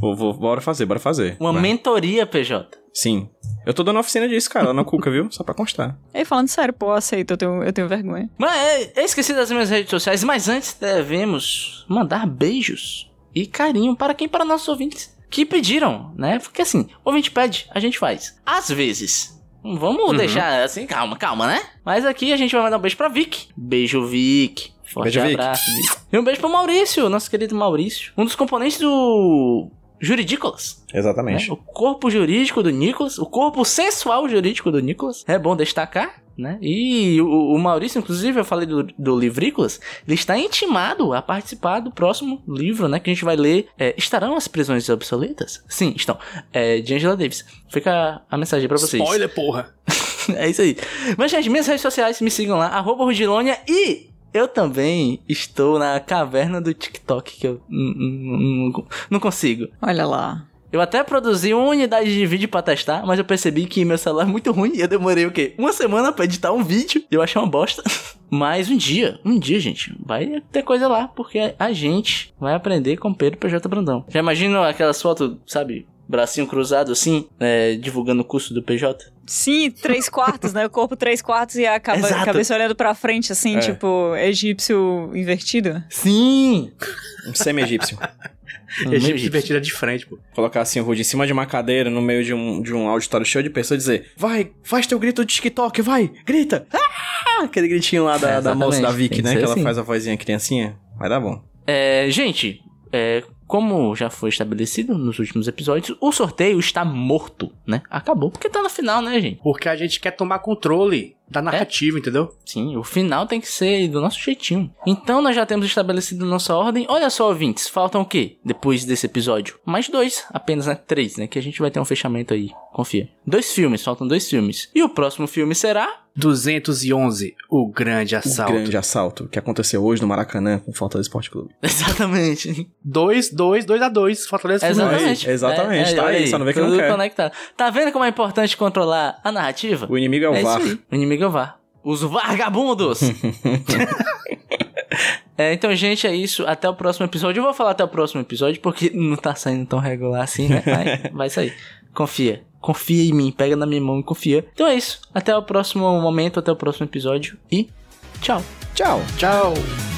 Vou, vou- bora fazer, bora fazer. Uma Vai. mentoria, PJ. Sim. Eu tô dando oficina disso, cara, lá na Cuca, viu? Só pra constar. E falando sério, pô, eu aceito, eu tenho, eu tenho vergonha. Mas é, eu esqueci das minhas redes sociais, mas antes devemos mandar beijos e carinho para quem? Para nossos ouvintes que pediram, né? Porque assim, o ouvinte pede, a gente faz. Às vezes. Vamos deixar assim, calma, calma, né? Mas aqui a gente vai mandar um beijo pra Vic. Beijo, Vic. Forte Beijo, abraço, Vic. E um beijo pro Maurício, nosso querido Maurício. Um dos componentes do Juridícolas. Exatamente. né? O corpo jurídico do Nicolas, o corpo sensual jurídico do Nicolas. É bom destacar, né? E o, o Maurício, inclusive, eu falei do, do Livrícolas, ele está intimado a participar do próximo livro, né? Que a gente vai ler. É, estarão as prisões obsoletas? Sim, estão. É, de Angela Davis. Fica a, a mensagem pra vocês. Spoiler, porra. É isso aí. Mas, gente, minhas redes sociais, me sigam lá, arroba Rudilônia e eu também estou na caverna do TikTok, que eu não consigo. Olha lá. Eu até produzi uma unidade de vídeo pra testar, mas eu percebi que meu celular é muito ruim e eu demorei o quê? Uma semana pra editar um vídeo e eu achei uma bosta. Mas um dia, um dia, gente, vai ter coisa lá, porque a gente vai aprender com Pedro PJ Brandão. Já imagina aquelas fotos, sabe, bracinho cruzado assim, é, divulgando o curso do PJ? Sim, três quartos, né? O corpo três quartos e a caba- Exato. cabeça olhando pra frente, assim, É. tipo, egípcio invertido. Sim! Um semi-egípcio. Egípcio divertida de frente, pô. Colocar assim o Rude em cima de uma cadeira, no meio de um, de um auditório cheio de pessoas e dizer: Vai, faz teu grito de TikTok, vai, grita! Ah! Aquele gritinho lá da, É, da moça da que né? ser Que ela assim. faz a vozinha criancinha. Vai dar bom. É, gente, é, como já foi estabelecido nos últimos episódios, o sorteio está morto, né? Acabou, porque tá no final, né, gente? Porque a gente quer tomar controle da narrativa, entendeu? Sim, o final tem que ser do nosso jeitinho. Então nós já temos estabelecido nossa ordem. Olha só, ouvintes, faltam o quê? Depois desse episódio? Mais dois, apenas, né? Três, né? Que a gente vai ter um fechamento aí, confia. Dois filmes, faltam dois filmes. E o próximo filme será... 211, o grande O assalto. grande assalto que aconteceu hoje no Maracanã com falta do Esporte Clube. Exatamente. 2, 2, 2 a 2, Fortaleza. Exatamente. exatamente, tá olha aí, só não vê que não tudo quer. conectado. Tá vendo como é importante controlar a narrativa? O inimigo é o É VAR. isso aí. O inimigo é o VAR. Os vagabundos! é, então, gente, é isso. Até o próximo episódio. Eu vou falar até o próximo episódio, porque não tá saindo tão regular assim, né? Mas vai sair. Confia. Confia em mim, pega na minha mão e confia. Então é isso. Até o próximo momento, até o próximo episódio e tchau. Tchau. Tchau.